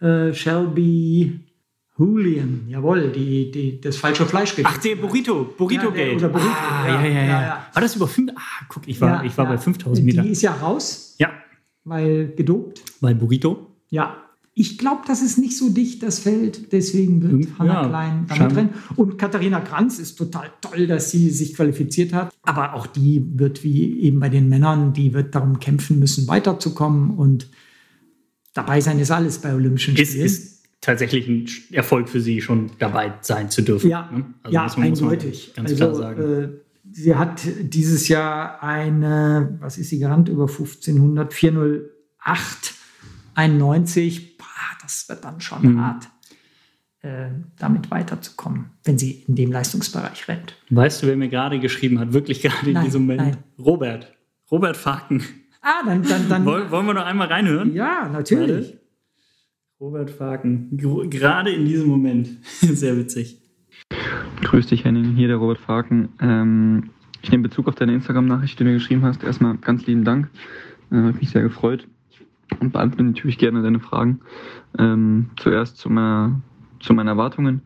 S2: äh, Shelby Julian, jawohl, die, die das falsche Fleisch
S3: gekriegt Ach, der Burrito, Burrito ja, Gate. Burrito, ah, ja, ja, ja, ja, War das über 5? Ah, guck, ich war, ich war bei 5000 Meter.
S2: Die ist ja raus.
S3: Ja.
S2: Weil gedopt.
S3: Weil Burrito.
S2: Ja, ich glaube, das ist nicht so dicht, das Feld. Deswegen wird Hanna ja, Klein damit rennen. Und Katharina Kranz ist total toll, dass sie sich qualifiziert hat. Aber auch die wird wie eben bei den Männern, die wird darum kämpfen müssen, weiterzukommen. Und dabei sein ist alles bei Olympischen Spielen.
S3: Ist, ist tatsächlich ein Erfolg für sie, schon dabei sein zu dürfen.
S2: Ja, ne? also ja eindeutig. ganz also, klar sagen. Äh, sie hat dieses Jahr eine, was ist sie gerannt, über 1500, 408, 91 das wird dann schon mhm. hart, äh, damit weiterzukommen, wenn sie in dem Leistungsbereich rennt.
S3: Weißt du, wer mir gerade geschrieben hat, wirklich gerade in diesem Moment? Nein. Robert. Robert Faken.
S2: Ah, dann. dann, dann [LAUGHS]
S3: wollen, wollen wir noch einmal reinhören?
S2: Ja, natürlich. Warte.
S3: Robert Faken. Gerade in diesem Moment. [LAUGHS] Sehr witzig.
S5: Grüß dich, Henning. Hier der Robert Faken. Ähm, ich nehme Bezug auf deine Instagram-Nachricht, die du mir geschrieben hast. Erstmal ganz lieben Dank. Äh, Hat mich sehr gefreut und beantworte natürlich gerne deine Fragen. Ähm, zuerst zu, meiner, zu meinen Erwartungen.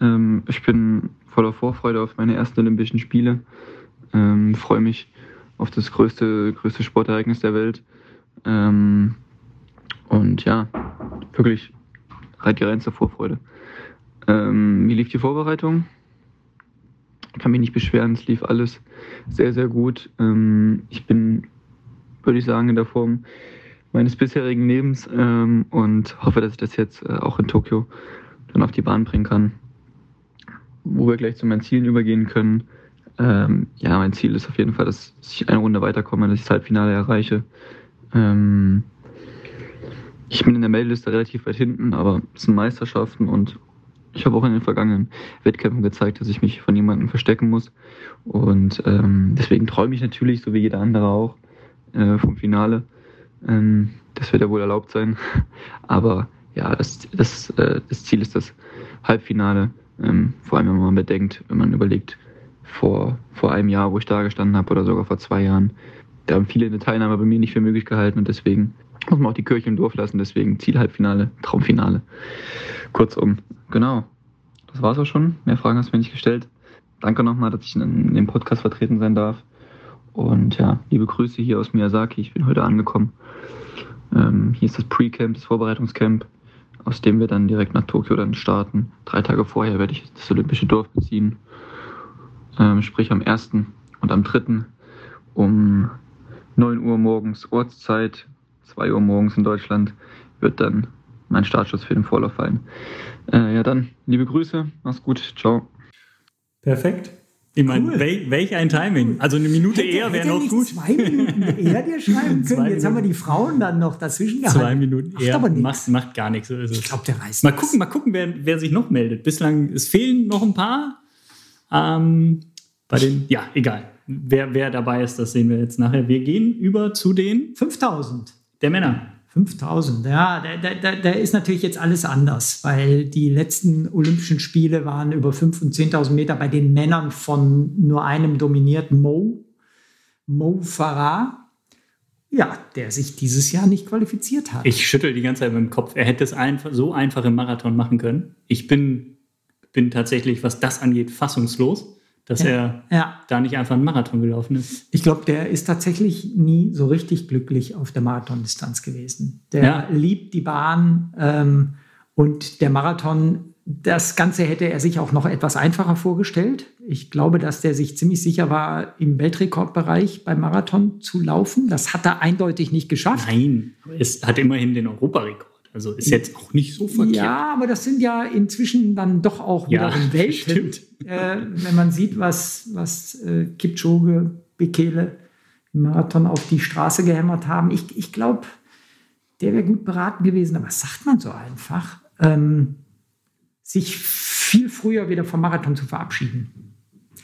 S5: Ähm, ich bin voller Vorfreude auf meine ersten Olympischen Spiele. Ähm, freue mich auf das größte, größte Sportereignis der Welt. Ähm, und ja, wirklich die reinste Vorfreude. Ähm, wie lief die Vorbereitung? Kann mich nicht beschweren, es lief alles sehr, sehr gut. Ähm, ich bin, würde ich sagen, in der Form, meines bisherigen Lebens ähm, und hoffe, dass ich das jetzt äh, auch in Tokio dann auf die Bahn bringen kann. Wo wir gleich zu meinen Zielen übergehen können. Ähm, ja, mein Ziel ist auf jeden Fall, dass ich eine Runde weiterkomme, dass ich das Halbfinale erreiche. Ähm, ich bin in der Meldeliste relativ weit hinten, aber es sind Meisterschaften und ich habe auch in den vergangenen Wettkämpfen gezeigt, dass ich mich von niemandem verstecken muss. Und ähm, deswegen träume ich natürlich, so wie jeder andere auch, äh, vom Finale. Ähm, das wird ja wohl erlaubt sein. [LAUGHS] Aber ja, das, das, äh, das Ziel ist das Halbfinale. Ähm, vor allem, wenn man bedenkt, wenn man überlegt, vor, vor einem Jahr, wo ich da gestanden habe, oder sogar vor zwei Jahren, da haben viele eine Teilnahme bei mir nicht für möglich gehalten und deswegen muss man auch die Kirche im Dorf lassen. Deswegen Ziel Halbfinale, Traumfinale. Kurzum, genau. Das war's auch schon. Mehr Fragen hast du mir nicht gestellt. Danke nochmal, dass ich in dem Podcast vertreten sein darf. Und ja, liebe Grüße hier aus Miyazaki. Ich bin heute angekommen. Ähm, hier ist das Pre-Camp, das Vorbereitungscamp, aus dem wir dann direkt nach Tokio dann starten. Drei Tage vorher werde ich das Olympische Dorf beziehen. Ähm, sprich am 1. und am 3. um 9 Uhr morgens Ortszeit, 2 Uhr morgens in Deutschland, wird dann mein Startschuss für den Vorlauf fallen. Äh, ja, dann, liebe Grüße, mach's gut, ciao.
S3: Perfekt. Ich meine, cool. wel, welch ein Timing. Also eine Minute hätte, eher wäre noch gut.
S2: Zwei Minuten eher dir [LAUGHS] schreiben können. Jetzt haben wir die Frauen dann noch dazwischen
S3: gehalten. Zwei Minuten macht eher. Aber macht, macht gar nichts. So.
S2: Ich glaube, der reißt
S3: Mal gucken, mal gucken wer, wer sich noch meldet. Bislang, es fehlen noch ein paar. Ähm, bei den, ja, egal. Wer, wer dabei ist, das sehen wir jetzt nachher. Wir gehen über zu den
S2: 5000
S3: der Männer.
S2: 5000, ja, da, da, da ist natürlich jetzt alles anders, weil die letzten Olympischen Spiele waren über 5.000 und 10.000 Meter bei den Männern von nur einem dominierten Mo, Mo Farah, ja, der sich dieses Jahr nicht qualifiziert hat.
S3: Ich schüttel die ganze Zeit mit dem Kopf. Er hätte es einfach, so einfach im Marathon machen können. Ich bin bin tatsächlich, was das angeht, fassungslos, dass
S2: Ja.
S3: er
S2: Ja,
S3: da nicht einfach einen Marathon gelaufen ist.
S2: ich glaube, der ist tatsächlich nie so richtig glücklich auf der Marathondistanz gewesen. Der
S3: Ja.
S2: liebt die Bahn ähm, und der Marathon, das Ganze hätte er sich auch noch etwas einfacher vorgestellt. Ich glaube, dass der sich ziemlich sicher war, im Weltrekordbereich beim Marathon zu laufen. Das hat er eindeutig nicht geschafft.
S3: Nein, es hat immerhin den Europarekord. Also ist jetzt auch nicht so verkehrt.
S2: Ja, aber das sind ja inzwischen dann doch auch
S3: Ja,
S2: wiederum Welten. [LAUGHS]
S3: stimmt.
S2: Äh, wenn man sieht, was, was äh, Kipchoge, Bekele im Marathon auf die Straße gehämmert haben. Ich, ich glaube, der wäre gut beraten gewesen, aber was sagt man so einfach? Ähm, sich viel früher wieder vom Marathon zu verabschieden.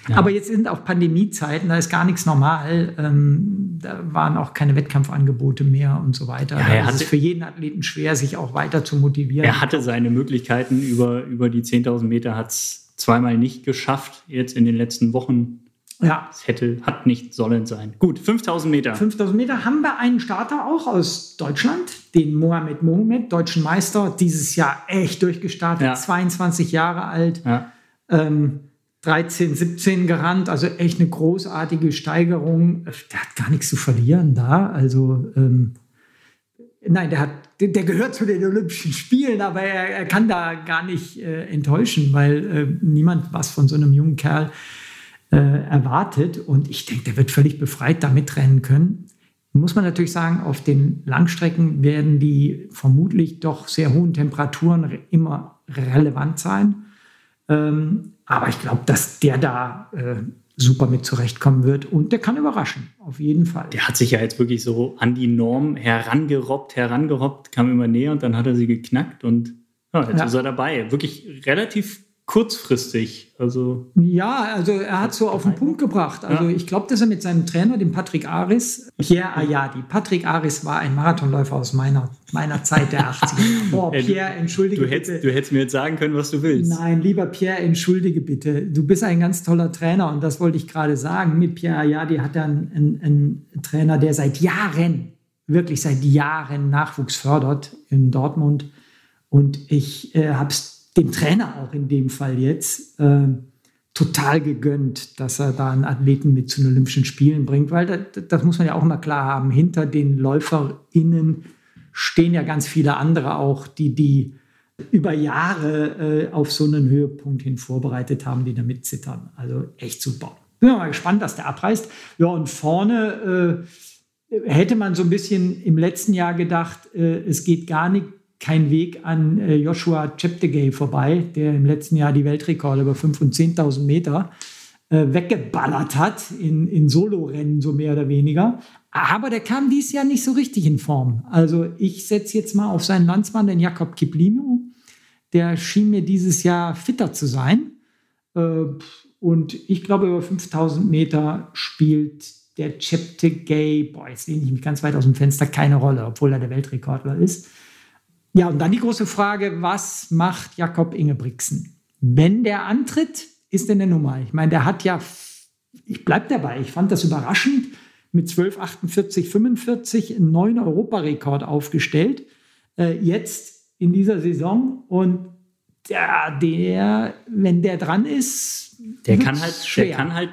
S3: Ja.
S2: Aber jetzt sind auch Pandemiezeiten, da ist gar nichts normal. Ähm, da waren auch keine Wettkampfangebote mehr und so weiter.
S3: Ja,
S2: da
S3: er
S2: ist es
S3: hatte-
S2: für jeden Athleten schwer, sich auch weiter zu motivieren.
S3: Er hatte seine Möglichkeiten über, über die 10.000 Meter, hat es zweimal nicht geschafft, jetzt in den letzten Wochen.
S2: ja,
S3: Es hätte, hat nicht sollen sein. Gut, 5.000 Meter.
S2: 5000 Meter haben wir einen Starter auch aus Deutschland, den Mohamed Mohamed, deutschen Meister, dieses Jahr echt durchgestartet,
S3: Ja.
S2: 22 Jahre alt,
S3: Ja.
S2: ähm, 13, 17 gerannt, also echt eine großartige Steigerung. Der hat gar nichts zu verlieren da, also ähm, nein, der hat, der, gehört zu den Olympischen Spielen, aber er, er kann da gar nicht äh, enttäuschen, weil äh, niemand was von so einem jungen Kerl äh, erwartet. Und ich denke, der wird völlig befreit da mitrennen können. Muss man natürlich sagen, auf den Langstrecken werden die vermutlich doch sehr hohen Temperaturen re- immer relevant sein. Ähm, aber ich glaube, dass der da äh, super mit zurechtkommen wird und der kann überraschen, auf jeden Fall.
S3: Der hat sich ja jetzt wirklich so an die Norm herangerobbt, herangerobbt, kam immer näher und dann hat er sie geknackt und ja, jetzt
S2: Ja.
S3: ist er dabei. Wirklich relativ kurzfristig. Also
S2: Ja, also er hat so auf den Punkt gebracht. Also
S3: Ja.
S2: ich glaube, dass er mit seinem Trainer, dem Patrick Aris, Pierre Ayadi, Patrick Aris war ein Marathonläufer aus meiner, meiner Zeit der 80er. Boah, [LAUGHS] Pierre, entschuldige
S3: du hättest,
S2: bitte.
S3: du hättest mir jetzt sagen können, was du willst.
S2: Nein, lieber Pierre, entschuldige bitte. Du bist ein ganz toller Trainer und das wollte ich gerade sagen. Mit Pierre Ayadi hat er einen, einen, einen Trainer, der seit Jahren, wirklich seit Jahren Nachwuchs fördert in Dortmund. Und ich äh, habe es dem Trainer auch in dem Fall jetzt äh, total gegönnt, dass er da einen Athleten mit zu den Olympischen Spielen bringt, weil das, das muss man ja auch mal klar haben. Hinter den LäuferInnen stehen ja ganz viele andere auch, die die über Jahre äh, auf so einen Höhepunkt hin vorbereitet haben, die damit zittern. Also echt super. Bin mal gespannt, dass der abreißt. Ja, und vorne äh, hätte man so ein bisschen im letzten Jahr gedacht, äh, es geht gar nicht kein Weg an äh, Joshua Cheptegei vorbei, der im letzten Jahr die Weltrekorde über 5.000 und 10.000 Meter äh, weggeballert hat in, in Solorennen, so mehr oder weniger. Aber der kam dieses Jahr nicht so richtig in Form. Also ich setze jetzt mal auf seinen Landsmann, den Jakob Kiplimo. Der schien mir dieses Jahr fitter zu sein. Äh, und ich glaube, über 5000 Meter spielt der Cheptegei, boah, jetzt lehne ich mich ganz weit aus dem Fenster, keine Rolle, obwohl er der Weltrekordler ist. Ja, und dann die große Frage, was macht Jakob Ingebrigtsen? Wenn der antritt, ist er eine Nummer. Ich meine, der hat ja, ich bleibe dabei, ich fand das überraschend, mit 12,48, 45 einen neuen Europarekord aufgestellt, äh, jetzt in dieser Saison. Und der, der, wenn der dran ist,
S3: Der kann halt,
S2: schwer.
S3: der kann halt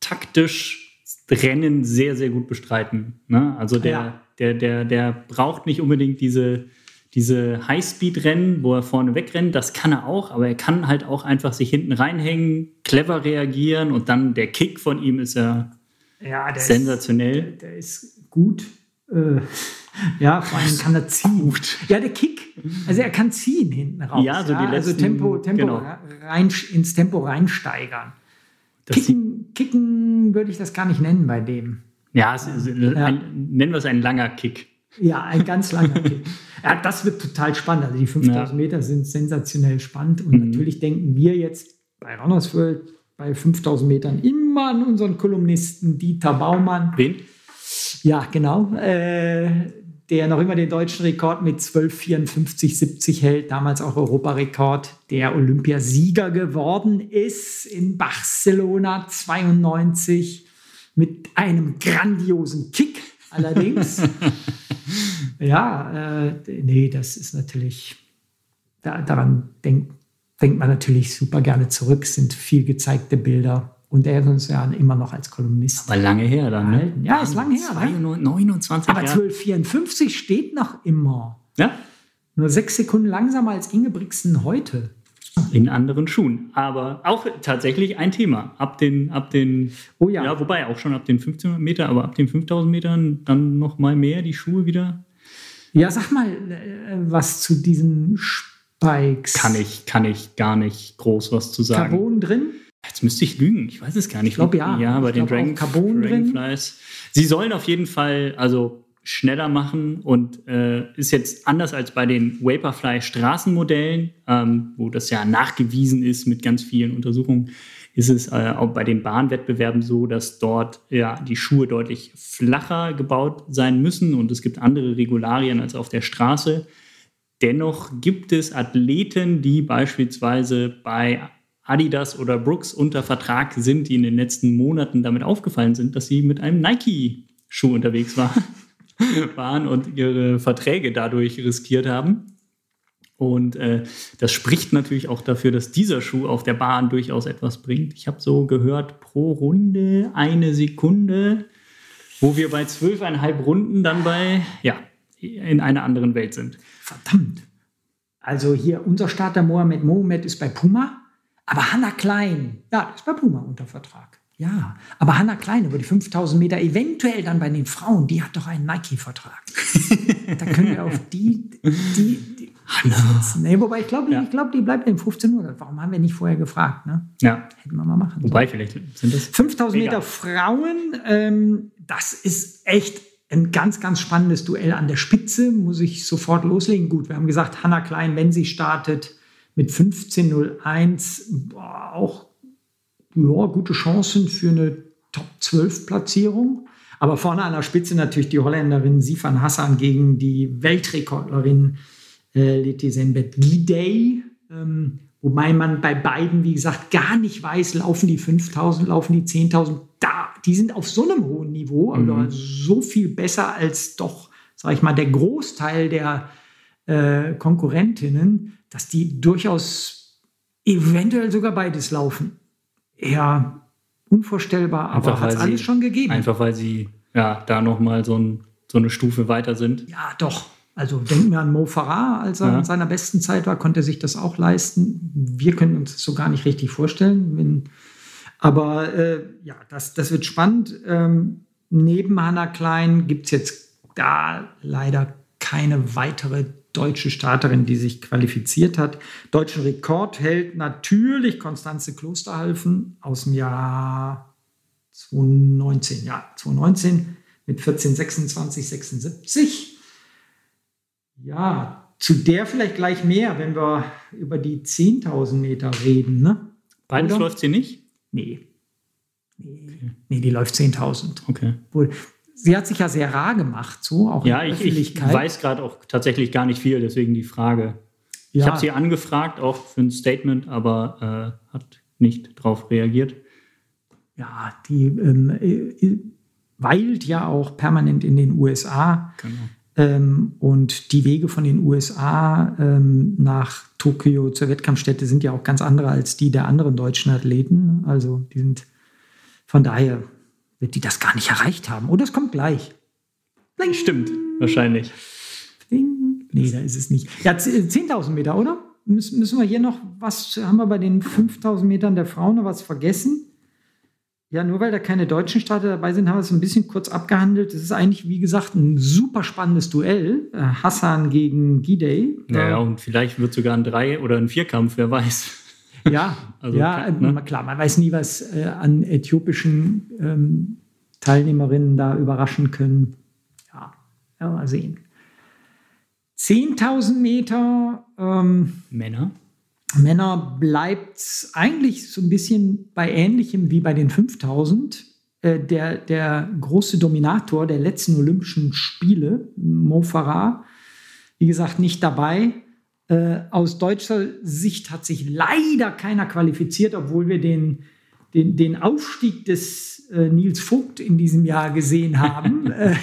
S3: taktisch Rennen sehr, sehr gut bestreiten. Ne? Also der,
S2: Ja.
S3: der, der, der braucht nicht unbedingt diese, diese Highspeed-Rennen, wo er vorne wegrennt. Das kann er auch, aber er kann halt auch einfach sich hinten reinhängen, clever reagieren und dann der Kick von ihm ist ja
S2: ja, der
S3: sensationell.
S2: Ist, der ist gut. Äh, [LAUGHS] ja, vor allem kann er ziehen. Ja, der Kick. Also er kann ziehen hinten raus.
S3: Ja, so die
S2: also
S3: letzten-
S2: Tempo, Tempo
S3: genau.
S2: rein, ins Tempo reinsteigern. Kicken, Kicken würde ich das gar nicht nennen bei dem.
S3: ja, ein, nennen wir es ein langer Kick.
S2: Ja, ein ganz langer Kick. [LAUGHS] Ja, das wird total spannend. Also die 5000
S3: Ja.
S2: Meter sind sensationell spannend. Und
S3: Mhm.
S2: natürlich denken wir jetzt bei Runners World bei 5000 Metern immer an unseren Kolumnisten Dieter Baumann.
S3: Wen?
S2: Ja, genau. Äh, der noch immer den deutschen Rekord mit 12,54,70 hält, damals auch Europarekord, der Olympiasieger geworden ist in Barcelona 92 mit einem grandiosen Kick allerdings. [LAUGHS] ja, äh, nee, das ist natürlich, da, daran denkt denkt man natürlich super gerne zurück, sind viel gezeigte Bilder. Und er ist uns ja immer noch als Kolumnist.
S3: Aber lange her dann, ne?
S2: Ja, ist lange her.
S3: Ne? 29
S2: Aber 1254 steht noch immer.
S3: Ja.
S2: Nur sechs Sekunden langsamer als Ingebrigtsen heute.
S3: In anderen Schuhen. Aber auch tatsächlich ein Thema. Ab den, ab den,
S2: oh ja.
S3: ja, wobei auch schon ab den 1500 Meter, aber ab den 5000 Metern dann noch mal mehr die Schuhe wieder.
S2: Ja, sag mal äh, was zu diesen Spikes.
S3: Kann ich, kann ich gar nicht groß was zu sagen.
S2: Carbon drin?
S3: Jetzt müsste ich lügen. Ich weiß es gar nicht. Ich
S2: glaube ja.
S3: Ja, bei den Dragon,
S2: Carbon
S3: Dragonflies. Drin. Sie sollen auf jeden Fall also schneller machen und äh, ist jetzt anders als bei den Vaporfly Straßenmodellen, ähm, wo das ja nachgewiesen ist mit ganz vielen Untersuchungen, ist es äh, auch bei den Bahnwettbewerben so, dass dort ja die Schuhe deutlich flacher gebaut sein müssen und es gibt andere Regularien als auf der Straße. Dennoch gibt es Athleten, die beispielsweise bei Adidas oder Brooks unter Vertrag sind, die in den letzten Monaten damit aufgefallen sind, dass sie mit einem Nike-Schuh unterwegs waren, [LAUGHS] waren und ihre Verträge dadurch riskiert haben. Und äh, das spricht natürlich auch dafür, dass dieser Schuh auf der Bahn durchaus etwas bringt. Ich habe so gehört, pro Runde eine Sekunde, wo wir bei zwölfeinhalb Runden dann bei, ja, in einer anderen Welt sind.
S2: Verdammt. Also hier unser Starter Mohamed Mohamed ist bei Puma aber Hanna Klein, ja, ist bei Puma unter Vertrag. Ja, aber Hanna Klein über die 5000 Meter, eventuell dann bei den Frauen, die hat doch einen Nike-Vertrag. da können wir auf die, die, die
S3: Hanna.
S2: Nee, wobei ich glaube, ja. ich glaube, die bleibt in 15 Uhr. Warum haben wir nicht vorher gefragt? Ne?
S3: Ja.
S2: Hätten wir mal machen.
S3: Wobei, vielleicht sind das
S2: 5000 Meter Frauen, ähm, das ist echt ein ganz, ganz spannendes Duell an der Spitze, muss ich sofort loslegen. Gut, wir haben gesagt, Hanna Klein, wenn sie startet, mit 15.01 auch ja, gute Chancen für eine Top 12 Platzierung. Aber vorne an der Spitze natürlich die Holländerin Sifan Hassan gegen die Weltrekordlerin äh, Letizembet Gidey. Ähm, wobei man bei beiden, wie gesagt, gar nicht weiß, laufen die 5000, laufen die 10.000. Da, die sind auf so einem hohen Niveau, mhm. also so viel besser als doch, sag ich mal, der Großteil der äh, Konkurrentinnen dass die durchaus eventuell sogar beides laufen. Ja, unvorstellbar, aber hat es alles schon gegeben.
S3: Einfach weil sie ja da nochmal so, ein, so eine Stufe weiter sind.
S2: Ja, doch. Also denken wir an Mo Farah, als er ja. in seiner besten Zeit war, konnte er sich das auch leisten. Wir können uns das so gar nicht richtig vorstellen. Wenn, aber äh, ja, das, das wird spannend. Ähm, neben Hannah Klein gibt es jetzt da leider keine weitere deutsche Starterin, die sich qualifiziert hat. Deutschen Rekord hält natürlich Konstanze Klosterhalfen aus dem Jahr 2019. Ja, 2019 mit 14, 26, 76. Ja, zu der vielleicht gleich mehr, wenn wir über die 10.000 Meter reden. Ne?
S3: Beides Oder? läuft sie nicht?
S2: Nee. Nee, okay. nee die läuft 10.000.
S3: Okay
S2: sie hat sich ja sehr rar gemacht, so auch
S3: ja, in der ich, ich weiß gerade auch tatsächlich gar nicht viel, deswegen die Frage. Ja. Ich habe sie angefragt, auch für ein Statement, aber äh, hat nicht darauf reagiert.
S2: Ja, die ähm, äh, weilt ja auch permanent in den USA. Genau. Ähm, und die Wege von den USA ähm, nach Tokio zur Wettkampfstätte sind ja auch ganz andere als die der anderen deutschen Athleten. Also die sind von daher wird die das gar nicht erreicht haben. Oder es kommt gleich.
S3: Bling. Stimmt, wahrscheinlich.
S2: Bling. Nee, da ist es nicht. Ja, 10.000 Meter, oder? Müssen, wir hier noch was, haben wir bei den 5.000 Metern der Frauen noch was vergessen? Ja, nur weil da keine deutschen Starter dabei sind, haben wir es ein bisschen kurz abgehandelt. Es ist eigentlich, wie gesagt, ein super spannendes Duell. Äh, Hassan gegen Gidey.
S3: Ja, ja, und vielleicht wird sogar ein Drei- oder ein Vierkampf, wer weiß.
S2: Ja, [LAUGHS] also ja kann, ne? klar, man weiß nie, was äh, an äthiopischen ähm, Teilnehmerinnen da überraschen können. Ja, ja mal sehen. 10.000 Meter
S3: ähm, Männer.
S2: Männer bleibt eigentlich so ein bisschen bei ähnlichem wie bei den 5000. Äh, der, der große Dominator der letzten Olympischen Spiele, Mo Farah, wie gesagt, nicht dabei. Äh, aus deutscher Sicht hat sich leider keiner qualifiziert, obwohl wir den den, den Aufstieg des äh, Nils Vogt in diesem Jahr gesehen haben. [LAUGHS] Äh,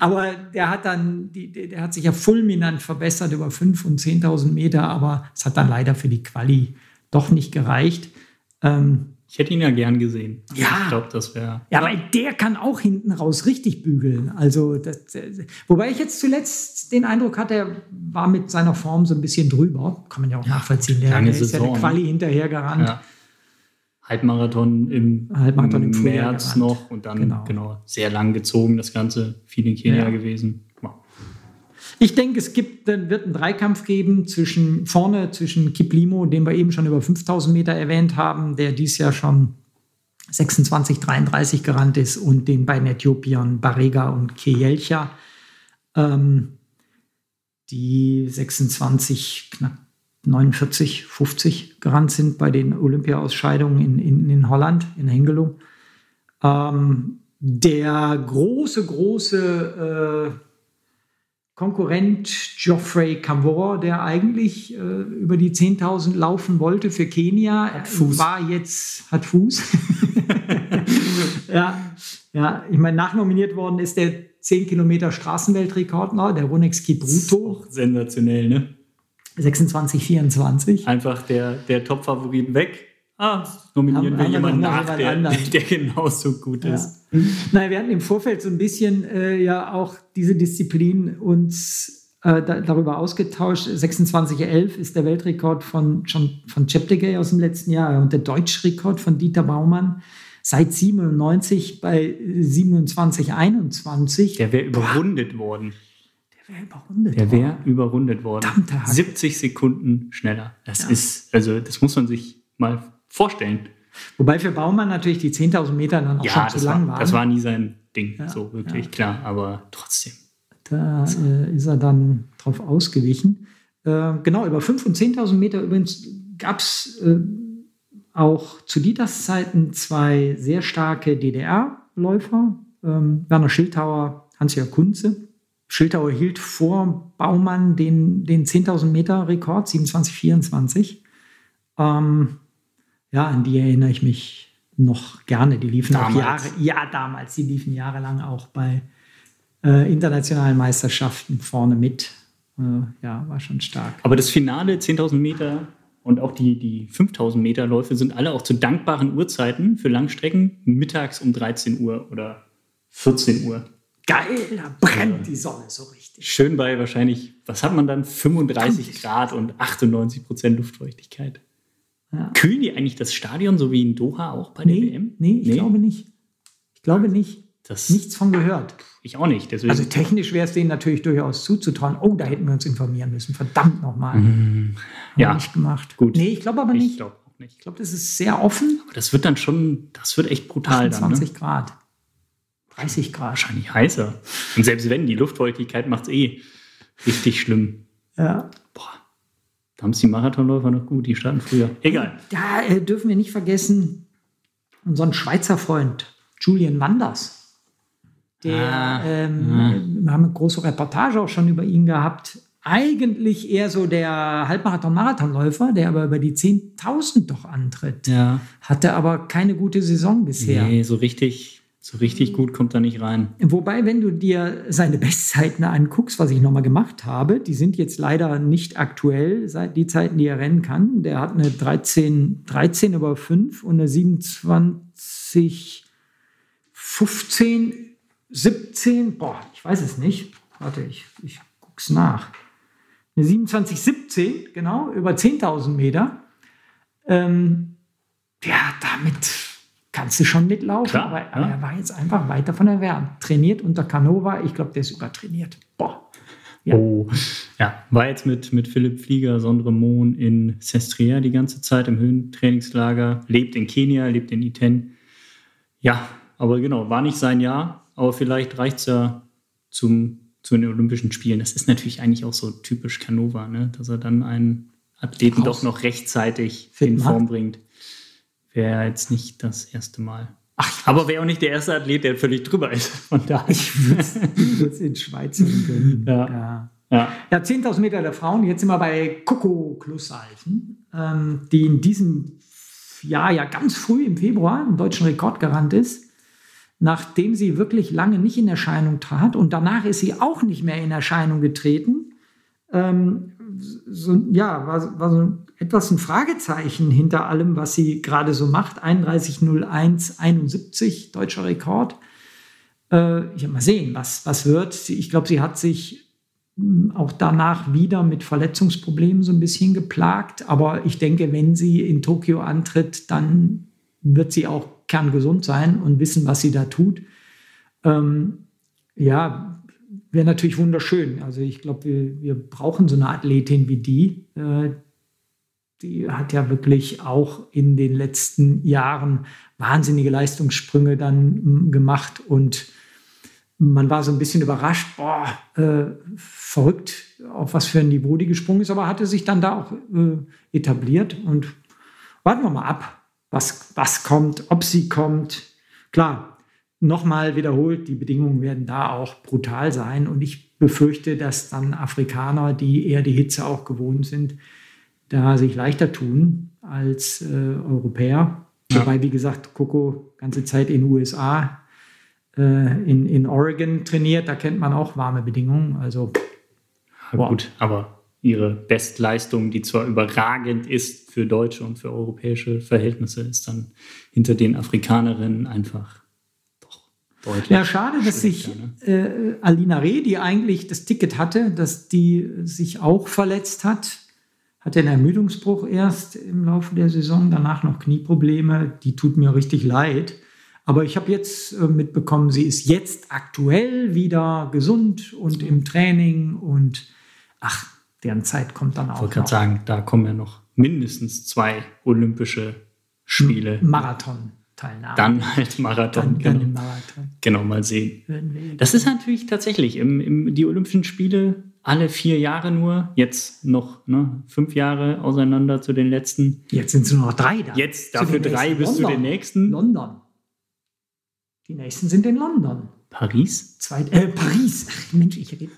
S2: aber der hat dann, die, der hat sich ja fulminant verbessert über 5.000 und 10.000 Meter, aber es hat dann leider für die Quali doch nicht gereicht. Ähm,
S3: ich hätte ihn ja gern gesehen.
S2: Ja.
S3: Ich glaube, das wäre.
S2: ja, weil der kann auch hinten raus richtig bügeln. Also, das, wobei ich jetzt zuletzt den Eindruck hatte, er war mit seiner Form so ein bisschen drüber. Kann man ja auch nachvollziehen. Der,
S3: lange
S2: der ist ja der
S3: ne?
S2: Quali hinterhergerannt.
S3: Ja. Halbmarathon im,
S2: Halbmarathon im
S3: März noch und dann
S2: Genau.
S3: genau. sehr lang gezogen, das Ganze. Viel in Kenia
S2: Ja.
S3: gewesen.
S2: Ich denke, es gibt, wird einen Dreikampf geben zwischen vorne zwischen Kiplimo, den wir eben schon über 5000 Meter erwähnt haben, der dies Jahr schon 26, 33 gerannt ist, und den beiden Äthiopiern Barega und Kejelcha, ähm, die 26, knapp 49, 50 gerannt sind bei den Olympia-Ausscheidungen in, in, in Holland, in Hengelo. Ähm, der große, große äh, Konkurrent Geoffrey Kamvor, der eigentlich äh, über die 10.000 laufen wollte für Kenia,
S3: Hat Fuß.
S2: war jetzt, hat Fuß. [LAUGHS] ja, ja, ich meine, nachnominiert worden ist der 10 Kilometer Straßenweltrekordler, der Ronex Kipruto,
S3: sensationell, ne?
S2: 26, 24.
S3: Einfach der, der Top-Favorit weg. Ah, nominieren
S2: Haben-
S3: wir
S2: haben
S3: jemanden nach, der, [LAUGHS] der genauso gut
S2: Ja.
S3: ist.
S2: Nein, wir hatten im Vorfeld so ein bisschen äh, ja auch diese Disziplin uns äh, da, darüber ausgetauscht. 26,11 ist der Weltrekord von, schon von Cheptegei aus dem letzten Jahr und der Deutschrekord von Dieter Baumann seit 97 bei 27,21.
S3: Der wäre überrundet worden.
S2: Der wäre überrundet.
S3: Der wäre überrundet worden.
S2: Verdammte Hacke.
S3: 70 Sekunden schneller. Das
S2: Ja.
S3: ist, also das muss man sich mal vorstellen.
S2: Wobei für Baumann natürlich die 10.000 Meter dann auch
S3: Ja,
S2: schon zu lang
S3: war,
S2: waren.
S3: das war nie sein Ding,
S2: Ja,
S3: so wirklich
S2: ja.
S3: klar, aber trotzdem.
S2: Da äh, ist er dann drauf ausgewichen. Äh, genau, über 5.000 und 10.000 Meter übrigens gab es äh, auch zu Dieters Zeiten zwei sehr starke DDR-Läufer. Ähm, Werner Schildhauer, Hans-Jörg Kunze. Schildhauer hielt vor Baumann den, den 10.000 Meter Rekord, 27,24. Ähm, ja, an die erinnere ich mich noch gerne. Die liefen auch
S3: Damals.
S2: Jahre, ja, damals, die liefen jahrelang auch bei äh, internationalen Meisterschaften vorne mit. Äh, ja, war schon stark.
S3: Aber das Finale 10.000 Meter und auch die, die 5.000 Meter Läufe sind alle auch zu dankbaren Uhrzeiten für Langstrecken, mittags um 13 Uhr oder 14 Uhr.
S2: Geil, da brennt die Sonne so richtig.
S3: Schön bei wahrscheinlich, was hat man dann? 35 Grad und 98 Prozent Luftfeuchtigkeit.
S2: Ja.
S3: Kühlen die eigentlich das Stadion, so wie in Doha auch bei der
S2: Nee,
S3: WM?
S2: nee, ich glaube nicht. Ich glaube nicht.
S3: Das
S2: Nichts von gehört.
S3: ich auch nicht. Deswegen,
S2: Also technisch wäre es denen natürlich durchaus zuzutrauen. Oh, da hätten wir uns informieren müssen. Verdammt nochmal.
S3: Mhm. ja,
S2: nicht gemacht.
S3: gut.
S2: Nee, ich glaube aber
S3: ich
S2: nicht.
S3: glaube auch nicht.
S2: Ich glaube, das ist sehr offen.
S3: Aber das wird dann schon, das wird echt brutal dann.
S2: 28
S3: Ne?
S2: Grad. 30 Grad.
S3: Wahrscheinlich heißer. Und selbst wenn, die Luftfeuchtigkeit macht es eh richtig schlimm.
S2: Ja.
S3: Haben es die Marathonläufer noch gut, die starten früher. Egal.
S2: Da äh, dürfen wir nicht vergessen, unseren Schweizer Freund Julian Wanders. Der,
S3: Ah,
S2: ähm, wir haben eine große Reportage auch schon über ihn gehabt. Eigentlich eher so der Halbmarathon-Marathonläufer, der aber über die 10.000 doch antritt.
S3: Ja.
S2: Hatte aber keine gute Saison bisher.
S3: Nee, so richtig, so richtig gut kommt er nicht rein.
S2: Wobei, wenn du dir seine [LAUGHS] Bestzeiten anguckst, was ich nochmal gemacht habe, die sind jetzt leider nicht aktuell, seit die Zeiten, die er rennen kann. Der hat eine 13, 13 über 5 und eine 27, 15, 17, boah, ich weiß es nicht. Warte, ich, ich guck's nach. Eine 27, 17, genau, über 10.000 Meter. Ähm, ja, damit kannst du schon mitlaufen,
S3: Klar,
S2: aber,
S3: ja.
S2: er war jetzt einfach weit davon entfernt. Trainiert unter Canova, ich glaube, der ist übertrainiert. Boah. Ja.
S3: Oh. Ja, war jetzt mit, mit Philipp Flieger, Sondre Mohn in Sestria die ganze Zeit im Höhentrainingslager, lebt in Kenia, lebt in Iten. Ja, aber genau, war nicht sein Jahr, aber vielleicht reicht es ja zum, zu den Olympischen Spielen. Das ist natürlich eigentlich auch so typisch Canova, ne? dass er dann einen Athleten
S2: Raus.
S3: doch noch rechtzeitig
S2: Fit
S3: in
S2: macht.
S3: Form bringt. Wäre jetzt nicht das erste Mal.
S2: Ach,
S3: Aber wäre auch nicht der erste Athlet, der völlig drüber ist. Von daher.
S2: ich würde es in Schweiz gönnen. [LAUGHS]
S3: Ja.
S2: ja.
S3: Ja.
S2: Ja, 10.000 Meter der Frauen. Jetzt sind wir bei Coco Klussalfen, ähm, die in diesem Jahr ja ganz früh im Februar einen deutschen Rekord gerannt ist, nachdem sie wirklich lange nicht in Erscheinung trat und danach ist sie auch nicht mehr in Erscheinung getreten. Ähm, so, ja, war, war so etwas ein Fragezeichen hinter allem, was sie gerade so macht. 31.01.71, deutscher Rekord. Äh, ich mal sehen, was, was wird. Ich glaube, sie hat sich hm, auch danach wieder mit Verletzungsproblemen so ein bisschen geplagt. Aber ich denke, wenn sie in Tokio antritt, dann wird sie auch kerngesund sein und wissen, was sie da tut. Ähm, ja, wäre natürlich wunderschön. Also ich glaube, wir, wir brauchen so eine Athletin wie die. Äh, die hat ja wirklich auch in den letzten Jahren wahnsinnige Leistungssprünge dann hm, gemacht und man war so ein bisschen überrascht, boah, äh, verrückt, auf was für ein Niveau die gesprungen ist, aber hatte sich dann da auch äh, etabliert und warten wir mal ab, was, was kommt, ob sie kommt. Klar, nochmal wiederholt, die Bedingungen werden da auch brutal sein und ich befürchte, dass dann Afrikaner, die eher die Hitze auch gewohnt sind, da sich leichter tun als äh, Europäer. Ja. Wobei, wie gesagt, Coco ganze Zeit in den USA äh, in, in Oregon trainiert, da kennt man auch warme Bedingungen. Also
S3: wow. gut, aber ihre Bestleistung, die zwar überragend ist für deutsche und für europäische Verhältnisse, ist dann hinter den Afrikanerinnen einfach doch deutlich.
S2: Ja, schade, dass sich ne? äh, Alina Reh, die eigentlich das Ticket hatte, dass die sich auch verletzt hat. Hatte einen Ermüdungsbruch erst im Laufe der Saison, danach noch Knieprobleme. Die tut mir richtig leid. Aber ich habe jetzt äh, mitbekommen, sie ist jetzt aktuell wieder gesund und im Training und ach, deren Zeit kommt dann auch.
S3: Ich wollte gerade sagen, da kommen ja noch mindestens zwei olympische Spiele.
S2: Marathon. Teilnahme.
S3: Dann halt Marathon. Dann, genau. Marathon. Genau, mal sehen. Das ist natürlich tatsächlich im, im, die Olympischen Spiele alle vier Jahre nur. Jetzt noch ne, fünf Jahre auseinander zu den letzten.
S2: Jetzt sind es nur noch drei da.
S3: Jetzt dafür drei bis zu den nächsten.
S2: London. Die nächsten sind in London.
S3: Paris?
S2: Zweit, äh, Paris. Ach, Mensch, ich rede.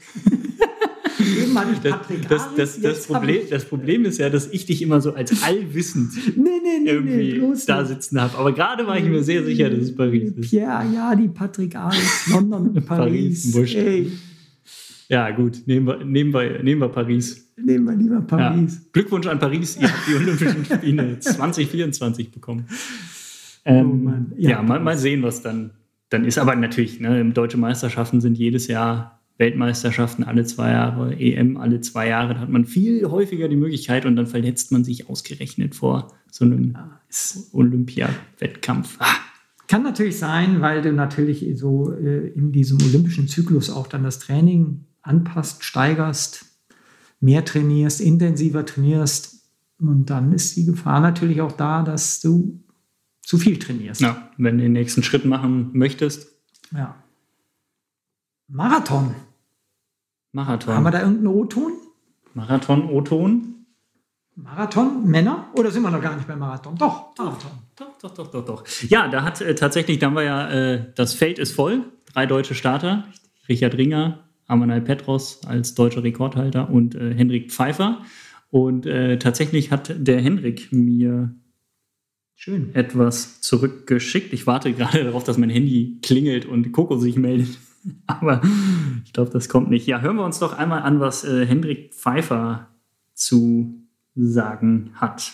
S3: Eben ich Patrick das, das, das, das Problem, das Problem ist ja, dass ich dich immer so als allwissend [LAUGHS] nee, nee, nee, irgendwie nee, da sitzen habe. Aber gerade war ich mir sehr sicher, dass es Paris ist.
S2: Pierre, ja, die Patrick Aris, London [LAUGHS] Paris. Paris
S3: Ey. Ja, gut, nehmen wir, nehmen, wir, nehmen wir Paris.
S2: Nehmen wir lieber Paris.
S3: Ja. Glückwunsch an Paris, ihr habt die Olympischen [LAUGHS] Spiele 2024 bekommen. Ähm, oh ja, ja mal, mal, sehen, was dann, dann ist. Aber natürlich, ne, deutsche Meisterschaften sind jedes Jahr Weltmeisterschaften alle zwei Jahre, EM alle zwei Jahre. Da hat man viel häufiger die Möglichkeit und dann verletzt man sich ausgerechnet vor so einem ja, Olympia-Wettkampf. Ah.
S2: Kann natürlich sein, weil du natürlich so äh, in diesem olympischen Zyklus auch dann das Training anpasst, steigerst, mehr trainierst, intensiver trainierst. Und dann ist die Gefahr natürlich auch da, dass du zu viel trainierst.
S3: Ja, wenn du den nächsten Schritt machen möchtest.
S2: Ja. Marathon.
S3: Marathon.
S2: Haben wir da irgendeinen O-Ton?
S3: Marathon, O-Ton.
S2: Marathon, Männer? Oder sind wir noch gar nicht beim Marathon? Doch, Marathon.
S3: Doch, doch, doch, doch, doch. Ja, da hat äh, tatsächlich, da haben wir ja, äh, das Feld ist voll. Drei deutsche Starter. Richard Ringer, Amanal Petros als deutscher Rekordhalter und äh, Henrik Pfeiffer. Und äh, tatsächlich hat der Henrik mir Schön. etwas zurückgeschickt. Ich warte gerade [LAUGHS] darauf, dass mein Handy klingelt und Coco sich meldet. [LAUGHS] Aber ich glaube, das kommt nicht. Ja, hören wir uns doch einmal an, was äh, Hendrik Pfeiffer zu sagen hat.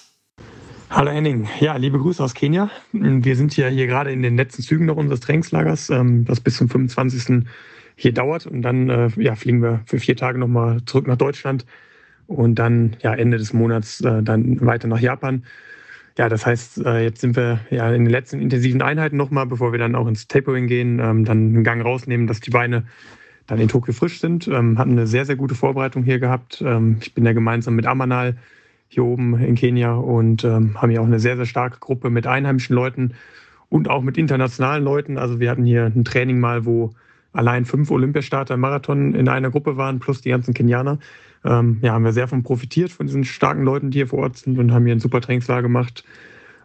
S6: Hallo Henning, ja, liebe Grüße aus Kenia. Wir sind ja hier gerade in den letzten Zügen noch unseres Trainingslagers, ähm, das bis zum 25. hier dauert. Und dann äh, ja, fliegen wir für vier Tage nochmal zurück nach Deutschland und dann ja, Ende des Monats äh, dann weiter nach Japan. Ja, das heißt, äh, jetzt sind wir ja in den letzten intensiven Einheiten nochmal, bevor wir dann auch ins Tapering gehen, ähm, dann einen Gang rausnehmen, dass die Beine dann in Tokio frisch sind. Ähm, hatten eine sehr, sehr gute Vorbereitung hier gehabt. Ähm, ich bin ja gemeinsam mit Amanal hier oben in Kenia und haben ja auch eine sehr, sehr starke Gruppe mit einheimischen Leuten und auch mit internationalen Leuten. Also wir hatten hier ein Training mal, wo allein fünf Olympiastarter im Marathon in einer Gruppe waren, plus die ganzen Kenianer ähm, ja, haben wir sehr von profitiert, von diesen starken Leuten, die hier vor Ort sind und haben hier ein super Trainingslager gemacht.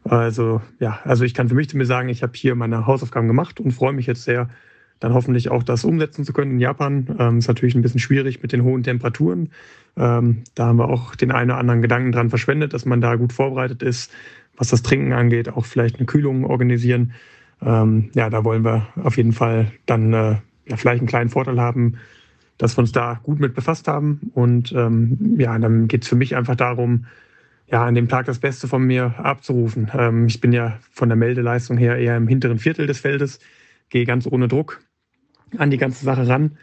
S6: Also ja, also ich kann für mich zu mir sagen, ich habe hier meine Hausaufgaben gemacht und freue mich jetzt sehr, dann hoffentlich auch das umsetzen zu können in Japan. Ähm, ist natürlich ein bisschen schwierig mit den hohen Temperaturen. Ähm, da haben wir auch den einen oder anderen Gedanken dran verschwendet, dass man da gut vorbereitet ist, was das Trinken angeht, auch vielleicht eine Kühlung organisieren. Ähm, ja, da wollen wir auf jeden Fall dann äh, ja, vielleicht einen kleinen Vorteil haben, dass wir uns da gut mit befasst haben. Und ähm, ja, dann geht es für mich einfach darum, ja, an dem Tag das Beste von mir abzurufen. Ähm, ich bin ja von der Meldeleistung her eher im hinteren Viertel des Feldes, gehe ganz ohne Druck an die ganze Sache ran.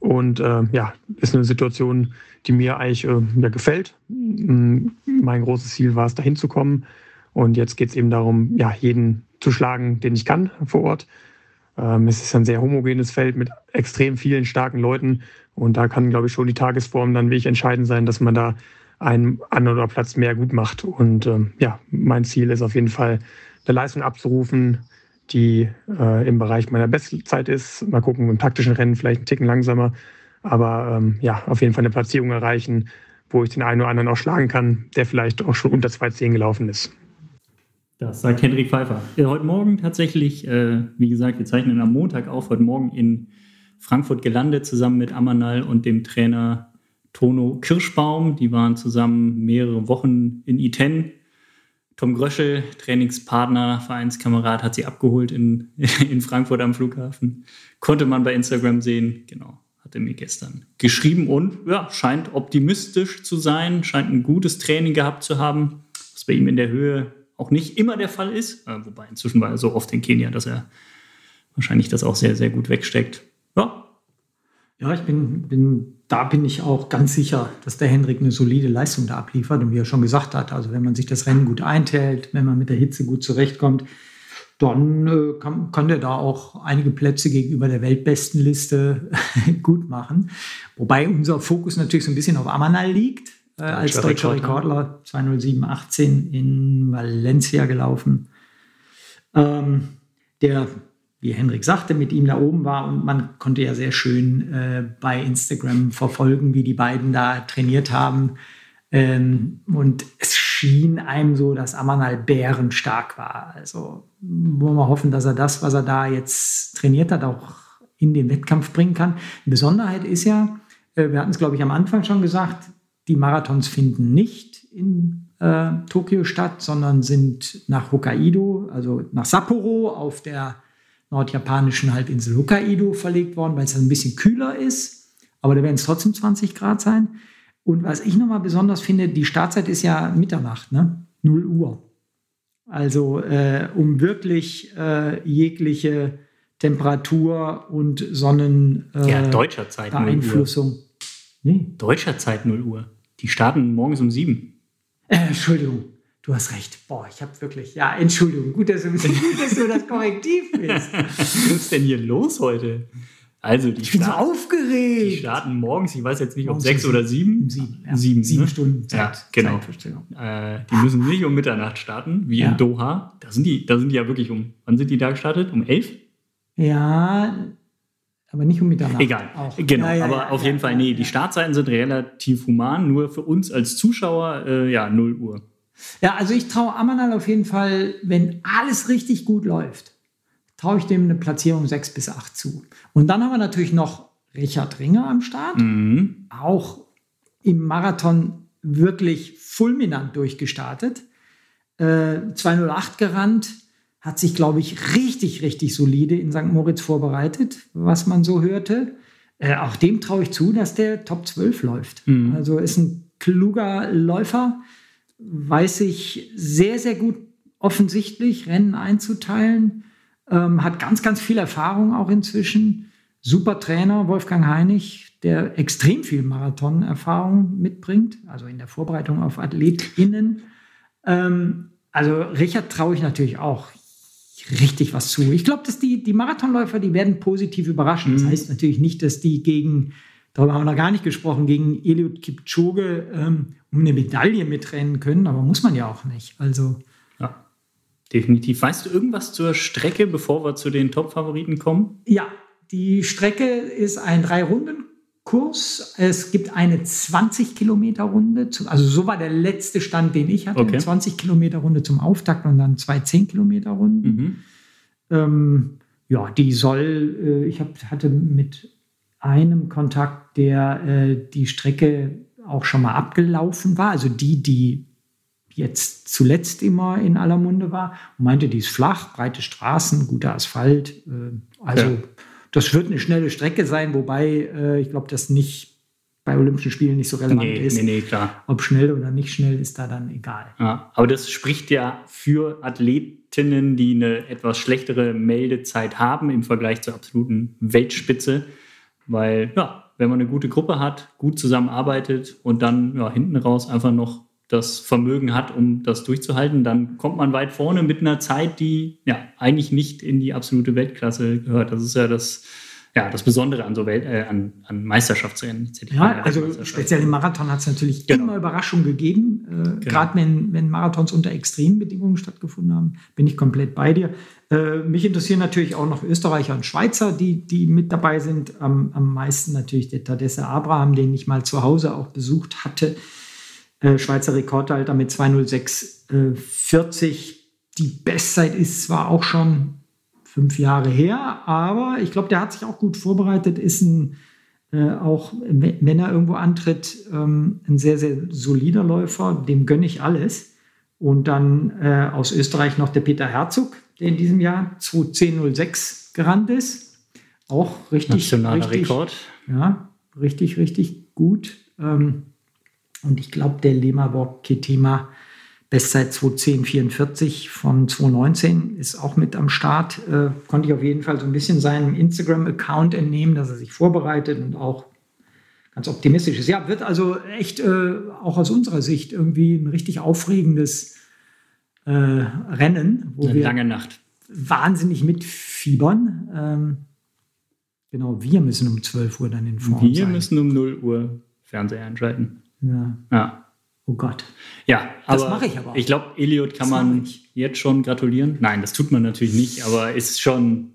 S6: Und äh, ja, ist eine Situation, die mir eigentlich äh, ja, gefällt. Mein großes Ziel war es, dahin zu kommen. Und jetzt geht es eben darum, ja, jeden zu schlagen, den ich kann vor Ort. Ähm, es ist ein sehr homogenes Feld mit extrem vielen starken Leuten. Und da kann, glaube ich, schon die Tagesform dann wirklich entscheidend sein, dass man da einen an oder Platz mehr gut macht. Und ähm, ja, mein Ziel ist auf jeden Fall, eine Leistung abzurufen, die äh, im Bereich meiner Bestzeit ist. Mal gucken, im taktischen Rennen vielleicht einen Ticken langsamer. Aber ähm, ja, auf jeden Fall eine Platzierung erreichen, wo ich den einen oder anderen auch schlagen kann, der vielleicht auch schon unter 2,10 gelaufen ist.
S3: Das sagt Hendrik Pfeiffer. Heute Morgen tatsächlich, äh, wie gesagt, wir zeichnen am Montag auf, heute Morgen in Frankfurt gelandet, zusammen mit Amanal und dem Trainer Tono Kirschbaum. Die waren zusammen mehrere Wochen in Iten. Tom Gröschel, Trainingspartner, Vereinskamerad, hat sie abgeholt in, [LAUGHS] in Frankfurt am Flughafen. Konnte man bei Instagram sehen. Genau, hat er mir gestern geschrieben und ja, scheint optimistisch zu sein, scheint ein gutes Training gehabt zu haben, was bei ihm in der Höhe auch nicht immer der Fall ist. Äh, wobei inzwischen war er so oft in Kenia, dass er wahrscheinlich das auch sehr, sehr gut wegsteckt. Ja.
S2: Ja, ich bin, bin, da bin ich auch ganz sicher, dass der Hendrik eine solide Leistung da abliefert. Und wie er schon gesagt hat, also wenn man sich das Rennen gut einteilt, wenn man mit der Hitze gut zurechtkommt, dann äh, kann, kann der da auch einige Plätze gegenüber der Weltbestenliste [LAUGHS] gut machen. Wobei unser Fokus natürlich so ein bisschen auf Amanal liegt äh, als deutscher Rekordler 20718 in Valencia gelaufen. Ähm, der, wie Henrik sagte, mit ihm da oben war und man konnte ja sehr schön äh, bei Instagram verfolgen, wie die beiden da trainiert haben. Ähm, und es schien einem so, dass Amanal bärenstark war. Also wollen wir hoffen, dass er das, was er da jetzt trainiert hat, auch in den Wettkampf bringen kann. Die Besonderheit ist ja, äh, wir hatten es, glaube ich, am Anfang schon gesagt, die Marathons finden nicht in äh, Tokio statt, sondern sind nach Hokkaido, also nach Sapporo auf der nordjapanischen Halbinsel Hokkaido verlegt worden, weil es ein bisschen kühler ist. Aber da werden es trotzdem 20 Grad sein. Und was ich nochmal besonders finde, die Startzeit ist ja Mitternacht, ne? 0 Uhr. Also äh, um wirklich äh, jegliche Temperatur und Sonnen
S3: äh, ja, deutscher Zeit
S2: Beeinflussung.
S3: Nee. Deutscher Zeit 0 Uhr. Die starten morgens um sieben.
S2: Äh, Entschuldigung, du hast recht. Boah, ich habe wirklich, ja, Entschuldigung, gut, dass du, gut, [LAUGHS] dass du das Korrektiv bist.
S3: Was ist denn hier los heute? Also, die
S2: ich bin starten, so aufgeregt.
S3: Die starten morgens, ich weiß jetzt nicht, ob sechs oder sieben. Um
S2: sieben, ja. sieben,
S3: sieben
S2: ne? Stunden
S3: Zeit. Ja, genau. Äh, die müssen nicht um Mitternacht starten, wie ja. in Doha. Da sind, die, da sind die ja wirklich um, wann sind die da gestartet? Um elf?
S2: Ja, aber nicht um Mitternacht.
S3: Egal. Auch. Genau, ja, ja, aber ja, auf jeden Fall, nee, die Startzeiten sind relativ human, nur für uns als Zuschauer, äh, ja, 0 Uhr.
S2: Ja, also ich traue Amanal auf jeden Fall, wenn alles richtig gut läuft, traue ich dem eine Platzierung 6 bis 8 zu. Und dann haben wir natürlich noch Richard Ringer am Start. Mhm. Auch im Marathon wirklich fulminant durchgestartet. Äh, 208 gerannt hat sich, glaube ich, richtig, richtig solide in St. Moritz vorbereitet, was man so hörte. Äh, auch dem traue ich zu, dass der Top 12 läuft. Mhm. Also ist ein kluger Läufer, weiß sich sehr, sehr gut offensichtlich Rennen einzuteilen, ähm, hat ganz, ganz viel Erfahrung auch inzwischen. Super Trainer, Wolfgang Heinig, der extrem viel Marathon-Erfahrung mitbringt, also in der Vorbereitung auf AthletInnen. Ähm, also Richard traue ich natürlich auch richtig was zu. Ich glaube, dass die, die Marathonläufer, die werden positiv überraschen. Das mhm. heißt natürlich nicht, dass die gegen, darüber haben wir noch gar nicht gesprochen, gegen Eliud Kipchoge ähm, um eine Medaille mitrennen können, aber muss man ja auch nicht. Also.
S3: Ja, definitiv. Weißt du irgendwas zur Strecke, bevor wir zu den Top-Favoriten kommen?
S2: Ja, die Strecke ist ein Drei-Runden-Kurs. Es gibt eine 20 Kilometer Runde. Also so war der letzte Stand, den ich hatte. Okay. Eine 20 Kilometer Runde zum Auftakt und dann zwei 10 Kilometer Runden. Mhm. Ähm, ja, die soll, äh, ich hab, hatte mit einem Kontakt, der äh, die Strecke auch schon mal abgelaufen war, also die, die jetzt zuletzt immer in aller Munde war. Und meinte, die ist flach, breite Straßen, guter Asphalt. Äh, also ja. Das wird eine schnelle Strecke sein, wobei äh, ich glaube, das nicht bei Olympischen Spielen nicht so relevant nee, ist. Nee, nee, klar. Ob schnell oder nicht schnell ist da dann egal.
S3: Ja, aber das spricht ja für Athletinnen, die eine etwas schlechtere Meldezeit haben im Vergleich zur absoluten Weltspitze. Weil, ja, wenn man eine gute Gruppe hat, gut zusammenarbeitet und dann ja, hinten raus einfach noch das Vermögen hat, um das durchzuhalten, dann kommt man weit vorne mit einer Zeit, die ja eigentlich nicht in die absolute Weltklasse gehört. Das ist ja das, ja, das Besondere an so Welt, äh, an, an Meisterschaftsrennen.
S2: Ja, also speziell im Marathon hat es natürlich genau. immer Überraschungen gegeben. Äh, genau. Gerade wenn, wenn Marathons unter extremen Bedingungen stattgefunden haben, bin ich komplett bei dir. Äh, mich interessieren natürlich auch noch Österreicher und Schweizer, die, die mit dabei sind. Am, am meisten natürlich der Tadesse Abraham, den ich mal zu Hause auch besucht hatte. Äh, Schweizer Rekordhalter mit 206,40. Äh, die Bestzeit ist zwar auch schon fünf Jahre her, aber ich glaube, der hat sich auch gut vorbereitet, ist ein, äh, auch, wenn er irgendwo antritt, ähm, ein sehr, sehr solider Läufer, dem gönne ich alles. Und dann äh, aus Österreich noch der Peter Herzog, der in diesem Jahr 2.10.06 gerannt ist. Auch richtig.
S3: Nationaler richtig, Rekord.
S2: Ja, richtig, richtig gut. Ähm, und ich glaube, der Lemmerborg Ketema Bestzeit 2.10.44 von 2019 ist auch mit am Start. Äh, konnte ich auf jeden Fall so ein bisschen seinem Instagram-Account entnehmen, dass er sich vorbereitet und auch ganz optimistisch ist. Ja, wird also echt äh, auch aus unserer Sicht irgendwie ein richtig aufregendes äh, Rennen,
S3: wo Eine wir lange Nacht.
S2: wahnsinnig mitfiebern. Ähm, genau, wir müssen um 12 Uhr dann in Form
S3: Wir sein. müssen um 0 Uhr Fernseher einschalten.
S2: Ja. ja. Oh Gott.
S3: Ja, das mache ich aber. Ich glaube, Elliot kann man jetzt schon gratulieren. Nein, das tut man natürlich nicht, aber ist schon.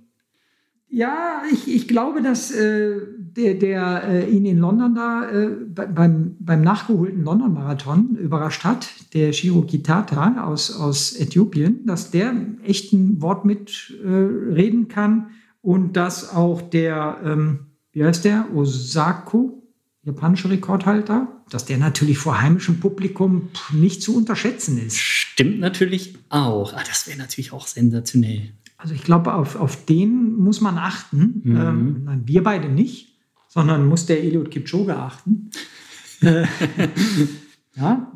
S2: Ja, ich, ich glaube, dass äh, der, der äh, ihn in London da äh, beim, beim nachgeholten London-Marathon überrascht hat, der Shiro Kitata aus, aus Äthiopien, dass der echt ein Wort mitreden äh, kann und dass auch der, ähm, wie heißt der, Osako, japanische Rekordhalter, dass der natürlich vor heimischem Publikum nicht zu unterschätzen ist.
S3: Stimmt natürlich auch. Ah, das wäre natürlich auch sensationell.
S2: Also ich glaube, auf, auf den muss man achten. Mhm. Ähm, wir beide nicht, sondern muss der Eliud Kipchoge achten. Äh, [LAUGHS] ja,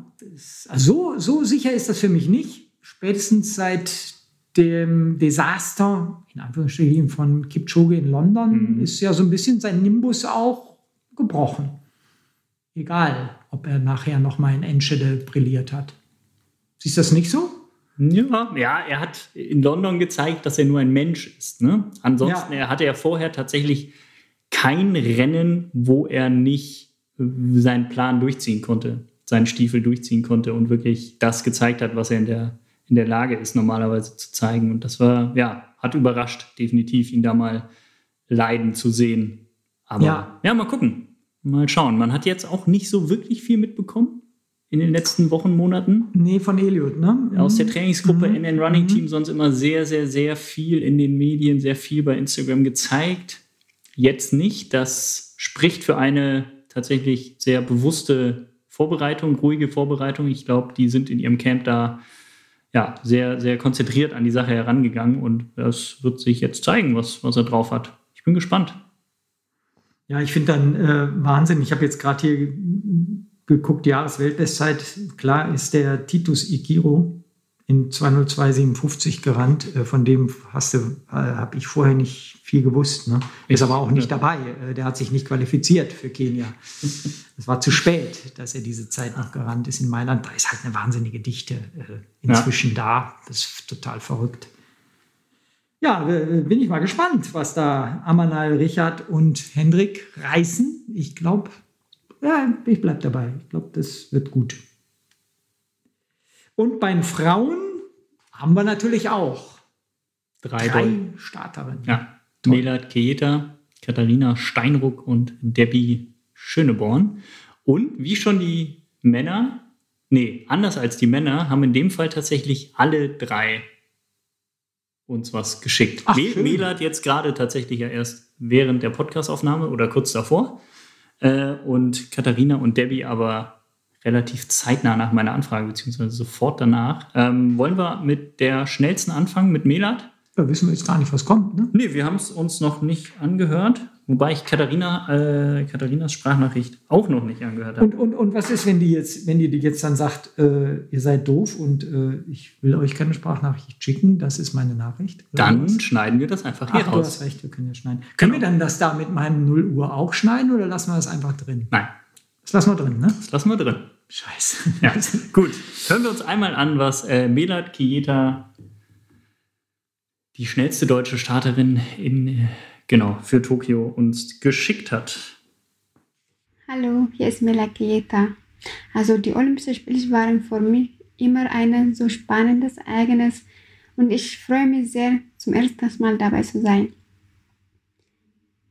S2: also so, so sicher ist das für mich nicht. Spätestens seit dem Desaster, in Anführungsstrichen, von Kipchoge in London, mhm. ist ja so ein bisschen sein Nimbus auch gebrochen. Egal, ob er nachher nochmal in Enschede brilliert hat. Siehst du das nicht so?
S3: Ja, ja, er hat in London gezeigt, dass er nur ein Mensch ist. Ne? Ansonsten ja. er hatte er vorher tatsächlich kein Rennen, wo er nicht äh, seinen Plan durchziehen konnte, seinen Stiefel durchziehen konnte und wirklich das gezeigt hat, was er in der, in der Lage ist, normalerweise zu zeigen. Und das war, ja, hat überrascht, definitiv, ihn da mal leiden zu sehen. Aber ja, ja mal gucken. Mal schauen. Man hat jetzt auch nicht so wirklich viel mitbekommen in den letzten Wochen, Monaten.
S2: Nee, von Eliot, ne?
S3: Aus der Trainingsgruppe mhm. NN Running Team mhm. sonst immer sehr, sehr, sehr viel in den Medien, sehr viel bei Instagram gezeigt. Jetzt nicht. Das spricht für eine tatsächlich sehr bewusste Vorbereitung, ruhige Vorbereitung. Ich glaube, die sind in ihrem Camp da ja, sehr, sehr konzentriert an die Sache herangegangen und das wird sich jetzt zeigen, was, was er drauf hat. Ich bin gespannt.
S2: Ja, ich finde dann äh, Wahnsinn. Ich habe jetzt gerade hier geguckt, Jahresweltbestzeit. Klar ist der Titus Ikiro in 202,57 gerannt. Äh, von dem hast du, äh, habe ich vorher nicht viel gewusst. Ne? Ist aber auch nicht dabei. Äh, der hat sich nicht qualifiziert für Kenia. Es war zu spät, dass er diese Zeit noch gerannt ist in Mailand. Da ist halt eine wahnsinnige Dichte äh, inzwischen ja. da. Das ist total verrückt. Ja, bin ich mal gespannt, was da Amanal, Richard und Hendrik reißen. Ich glaube, ja, ich bleibe dabei. Ich glaube, das wird gut. Und bei den Frauen haben wir natürlich auch
S3: drei, drei
S2: Starterinnen.
S3: Ja, Melat Keeta, Katharina Steinruck und Debbie Schöneborn. Und wie schon die Männer, nee, anders als die Männer, haben in dem Fall tatsächlich alle drei uns was geschickt. Ach, Mela hat jetzt gerade tatsächlich ja erst während der Podcastaufnahme oder kurz davor. Äh, und Katharina und Debbie aber relativ zeitnah nach meiner Anfrage, beziehungsweise sofort danach. Ähm, wollen wir mit der schnellsten anfangen, mit Melat?
S2: Da wissen wir jetzt gar nicht, was kommt. Ne?
S3: Nee, wir haben es uns noch nicht angehört. Wobei ich Katharina, äh, Katharinas Sprachnachricht auch noch nicht angehört habe.
S2: Und, und, und was ist, wenn die jetzt, wenn die jetzt dann sagt, äh, ihr seid doof und äh, ich will euch keine Sprachnachricht schicken, das ist meine Nachricht?
S3: Dann was? schneiden wir das einfach hier
S2: Ach, raus. Du hast recht, wir können ja schneiden. Genau. Können wir dann das da mit meinem 0 Uhr auch schneiden oder lassen wir das einfach drin?
S3: Nein.
S2: Das lassen wir drin, ne?
S3: Das lassen wir drin.
S2: Scheiße.
S3: Ja, [LAUGHS] gut. Hören wir uns einmal an, was äh, Melat Kieta, die schnellste deutsche Starterin in genau, für Tokio uns geschickt hat.
S7: Hallo, hier ist Mela Kieta. Also die Olympischen Spiele waren für mich immer ein so spannendes Ereignis und ich freue mich sehr, zum ersten Mal dabei zu sein.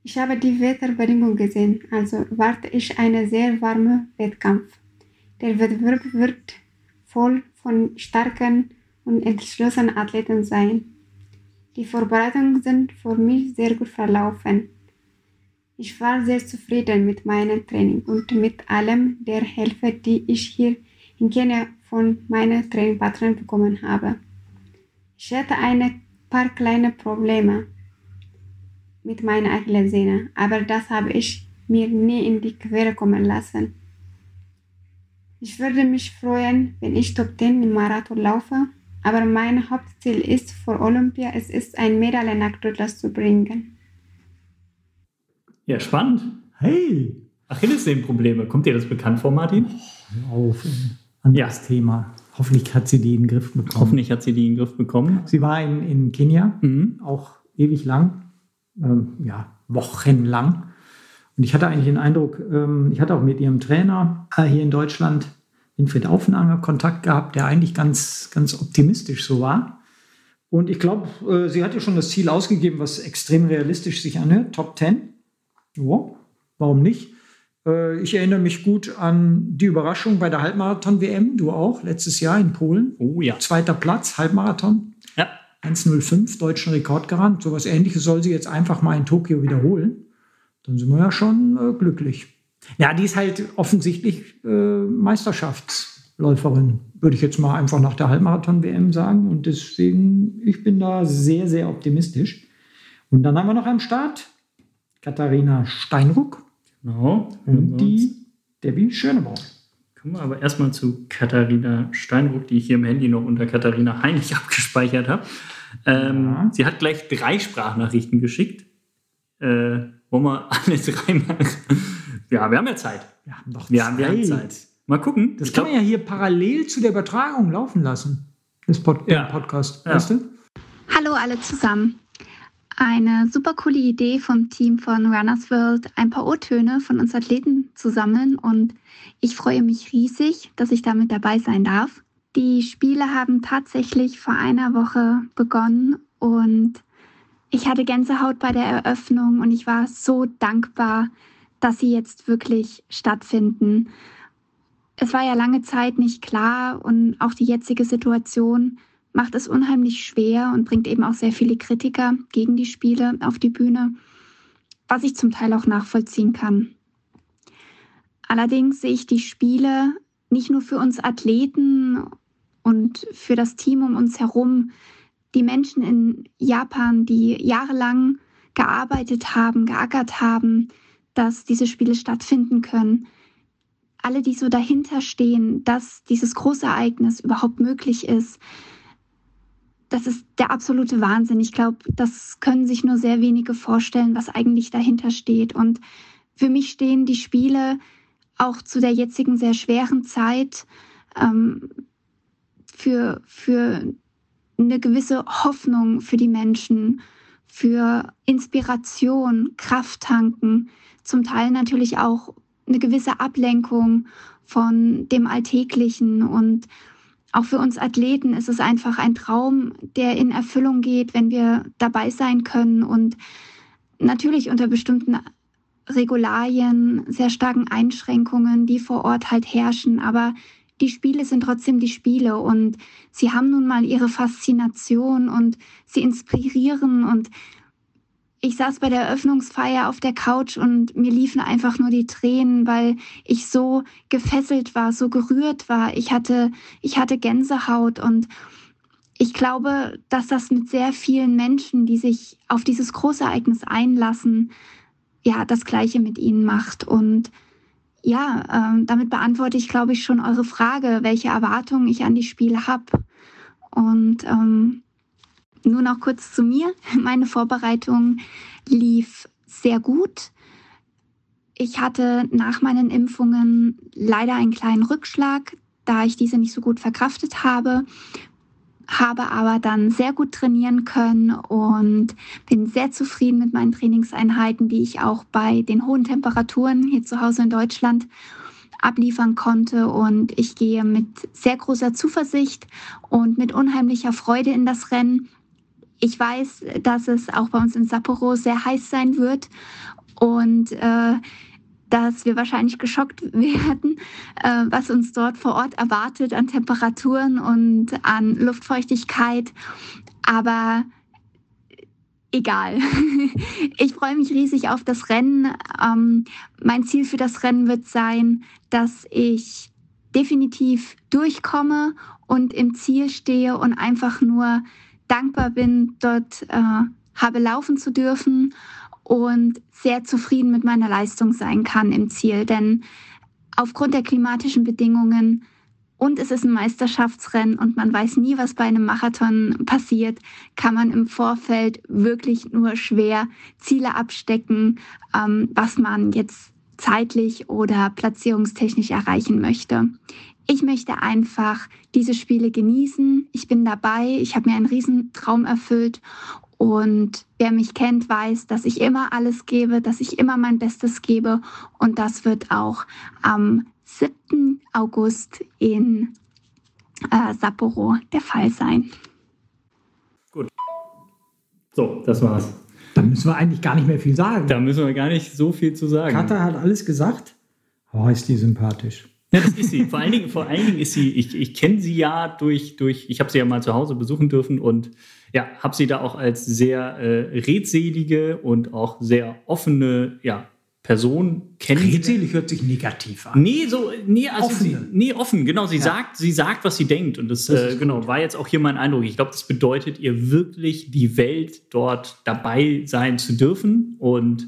S7: Ich habe die Wetterbedingungen gesehen, also warte ich einen sehr warmen Wettkampf. Der Wettbewerb wird voll von starken und entschlossenen Athleten sein. Die Vorbereitungen sind für mich sehr gut verlaufen. Ich war sehr zufrieden mit meinem Training und mit allem der Hilfe, die ich hier in Kenia von meinen Trainingpartnern bekommen habe. Ich hatte ein paar kleine Probleme mit meiner Achillessehne, aber das habe ich mir nie in die Quere kommen lassen. Ich würde mich freuen, wenn ich Top 10 im Marathon laufe aber mein Hauptziel ist für Olympia, es ist ein Medaille nach Douglas zu bringen.
S3: Ja, spannend.
S2: Hey!
S3: Achillessehnenprobleme. Kommt dir das bekannt vor, Martin?
S2: Oh, auf, anderes ja. Thema. Hoffentlich hat sie die in den Griff bekommen.
S3: Hoffentlich hat sie die in den Griff bekommen.
S2: Sie war in, in Kenia, mhm. auch ewig lang, ähm, ja, wochenlang. Und ich hatte eigentlich den Eindruck, ähm, ich hatte auch mit ihrem Trainer äh, hier in Deutschland Winfried Aufenanger Kontakt gehabt, der eigentlich ganz, ganz optimistisch so war. Und ich glaube, äh, sie hat ja schon das Ziel ausgegeben, was extrem realistisch sich anhört. Top 10. Ja, warum nicht? Äh, ich erinnere mich gut an die Überraschung bei der Halbmarathon-WM, du auch, letztes Jahr in Polen.
S3: Oh ja.
S2: Zweiter Platz, Halbmarathon.
S3: Ja.
S2: 1,05, deutschen Rekord gerannt. So was ähnliches soll sie jetzt einfach mal in Tokio wiederholen. Dann sind wir ja schon äh, glücklich. Ja, die ist halt offensichtlich äh, Meisterschaftsläuferin, würde ich jetzt mal einfach nach der Halbmarathon-WM sagen. Und deswegen, ich bin da sehr, sehr optimistisch. Und dann haben wir noch am Start Katharina Steinruck.
S3: Genau.
S2: Und die Debbie Schönebaum.
S3: Kommen wir aber erstmal zu Katharina Steinruck, die ich hier im Handy noch unter Katharina Heinrich [LAUGHS] abgespeichert habe. Ähm, ja. Sie hat gleich drei Sprachnachrichten geschickt. Äh, wollen wir alle drei machen? Ja, wir haben ja Zeit.
S2: Wir haben doch
S3: wir Zeit. Haben, wir haben Zeit. Mal gucken.
S2: Das ich kann glaub, man ja hier parallel zu der Übertragung laufen lassen. Das Pod ja. Podcast. Ja. Weißt du?
S8: Hallo alle zusammen. Eine super coole Idee vom Team von Runners World, ein paar O-Töne von uns Athleten zu sammeln und ich freue mich riesig, dass ich damit dabei sein darf. Die Spiele haben tatsächlich vor einer Woche begonnen und ich hatte Gänsehaut bei der Eröffnung und ich war so dankbar, dass sie jetzt wirklich stattfinden. Es war ja lange Zeit nicht klar und auch die jetzige Situation macht es unheimlich schwer und bringt eben auch sehr viele Kritiker gegen die Spiele auf die Bühne, was ich zum Teil auch nachvollziehen kann. Allerdings sehe ich die Spiele nicht nur für uns Athleten und für das Team um uns herum, die Menschen in Japan, die jahrelang gearbeitet haben, geackert haben, dass diese Spiele stattfinden können. Alle, die so dahinter stehen, dass dieses Großereignis überhaupt möglich ist, das ist der absolute Wahnsinn. Ich glaube, das können sich nur sehr wenige vorstellen, was eigentlich dahinter steht. Und für mich stehen die Spiele auch zu der jetzigen sehr schweren Zeit ähm, für, für eine gewisse Hoffnung für die Menschen, für Inspiration, Kraft tanken, zum Teil natürlich auch eine gewisse Ablenkung von dem Alltäglichen und auch für uns Athleten ist es einfach ein Traum, der in Erfüllung geht, wenn wir dabei sein können und natürlich unter bestimmten Regularien, sehr starken Einschränkungen, die vor Ort halt herrschen. Aber die Spiele sind trotzdem die Spiele und sie haben nun mal ihre Faszination und sie inspirieren und ich saß bei der Eröffnungsfeier auf der Couch und mir liefen einfach nur die Tränen, weil ich so gefesselt war, so gerührt war. Ich hatte, ich hatte Gänsehaut und ich glaube, dass das mit sehr vielen Menschen, die sich auf dieses Großereignis einlassen, ja, das Gleiche mit ihnen macht. Und ja, ähm, damit beantworte ich, glaube ich, schon eure Frage, welche Erwartungen ich an die Spiele habe. Und ähm, nur noch kurz zu mir. [LAUGHS] Meine Vorbereitung lief sehr gut. Ich hatte nach meinen Impfungen leider einen kleinen Rückschlag, da ich diese nicht so gut verkraftet habe, habe aber dann sehr gut trainieren können und bin sehr zufrieden mit meinen Trainingseinheiten, die ich auch bei den hohen Temperaturen hier zu Hause in Deutschland abliefern konnte. Und ich gehe mit sehr großer Zuversicht und mit unheimlicher Freude in das Rennen. Ich weiß, dass es auch bei uns in Sapporo sehr heiß sein wird und äh, dass wir wahrscheinlich geschockt [LAUGHS] werden, äh, was uns dort vor Ort erwartet an Temperaturen und an Luftfeuchtigkeit. Aber egal. [LAUGHS] Ich freue mich riesig auf das Rennen. Ähm, mein Ziel für das Rennen wird sein, dass ich definitiv durchkomme und im Ziel stehe und einfach nur dankbar bin, dort äh, habe laufen zu dürfen und sehr zufrieden mit meiner Leistung sein kann im Ziel. Denn aufgrund der klimatischen Bedingungen und es ist ein Meisterschaftsrennen und man weiß nie, was bei einem Marathon passiert, kann man im Vorfeld wirklich nur schwer Ziele abstecken, ähm, was man jetzt zeitlich oder platzierungstechnisch erreichen möchte. Ich möchte einfach diese Spiele genießen. Ich bin dabei. Ich habe mir einen Riesentraum erfüllt. Und wer mich kennt, weiß, dass ich immer alles gebe, dass ich immer mein Bestes gebe. Und das wird auch am 7. August in äh, Sapporo der Fall sein.
S3: Gut. So, das war's.
S2: Da müssen wir eigentlich gar nicht mehr viel sagen.
S3: Da müssen wir gar nicht so viel zu sagen.
S2: Katha hat alles gesagt. Oh, ist die sympathisch.
S3: Ja, das ist sie. Vor allen Dingen, vor allen Dingen ist sie, ich, ich kenne sie ja durch, durch ich habe sie ja mal zu Hause besuchen dürfen und ja, habe sie da auch als sehr äh, redselige und auch sehr offene ja, Person
S2: kennengelernt. Redselig hört sich negativ an.
S3: Nee, so, nee, also sie, nee, offen, genau. Sie ja. sagt, sie sagt, was sie denkt. Und das, das äh, genau, war jetzt auch hier mein Eindruck. Ich glaube, das bedeutet ihr wirklich, die Welt dort dabei sein zu dürfen. Und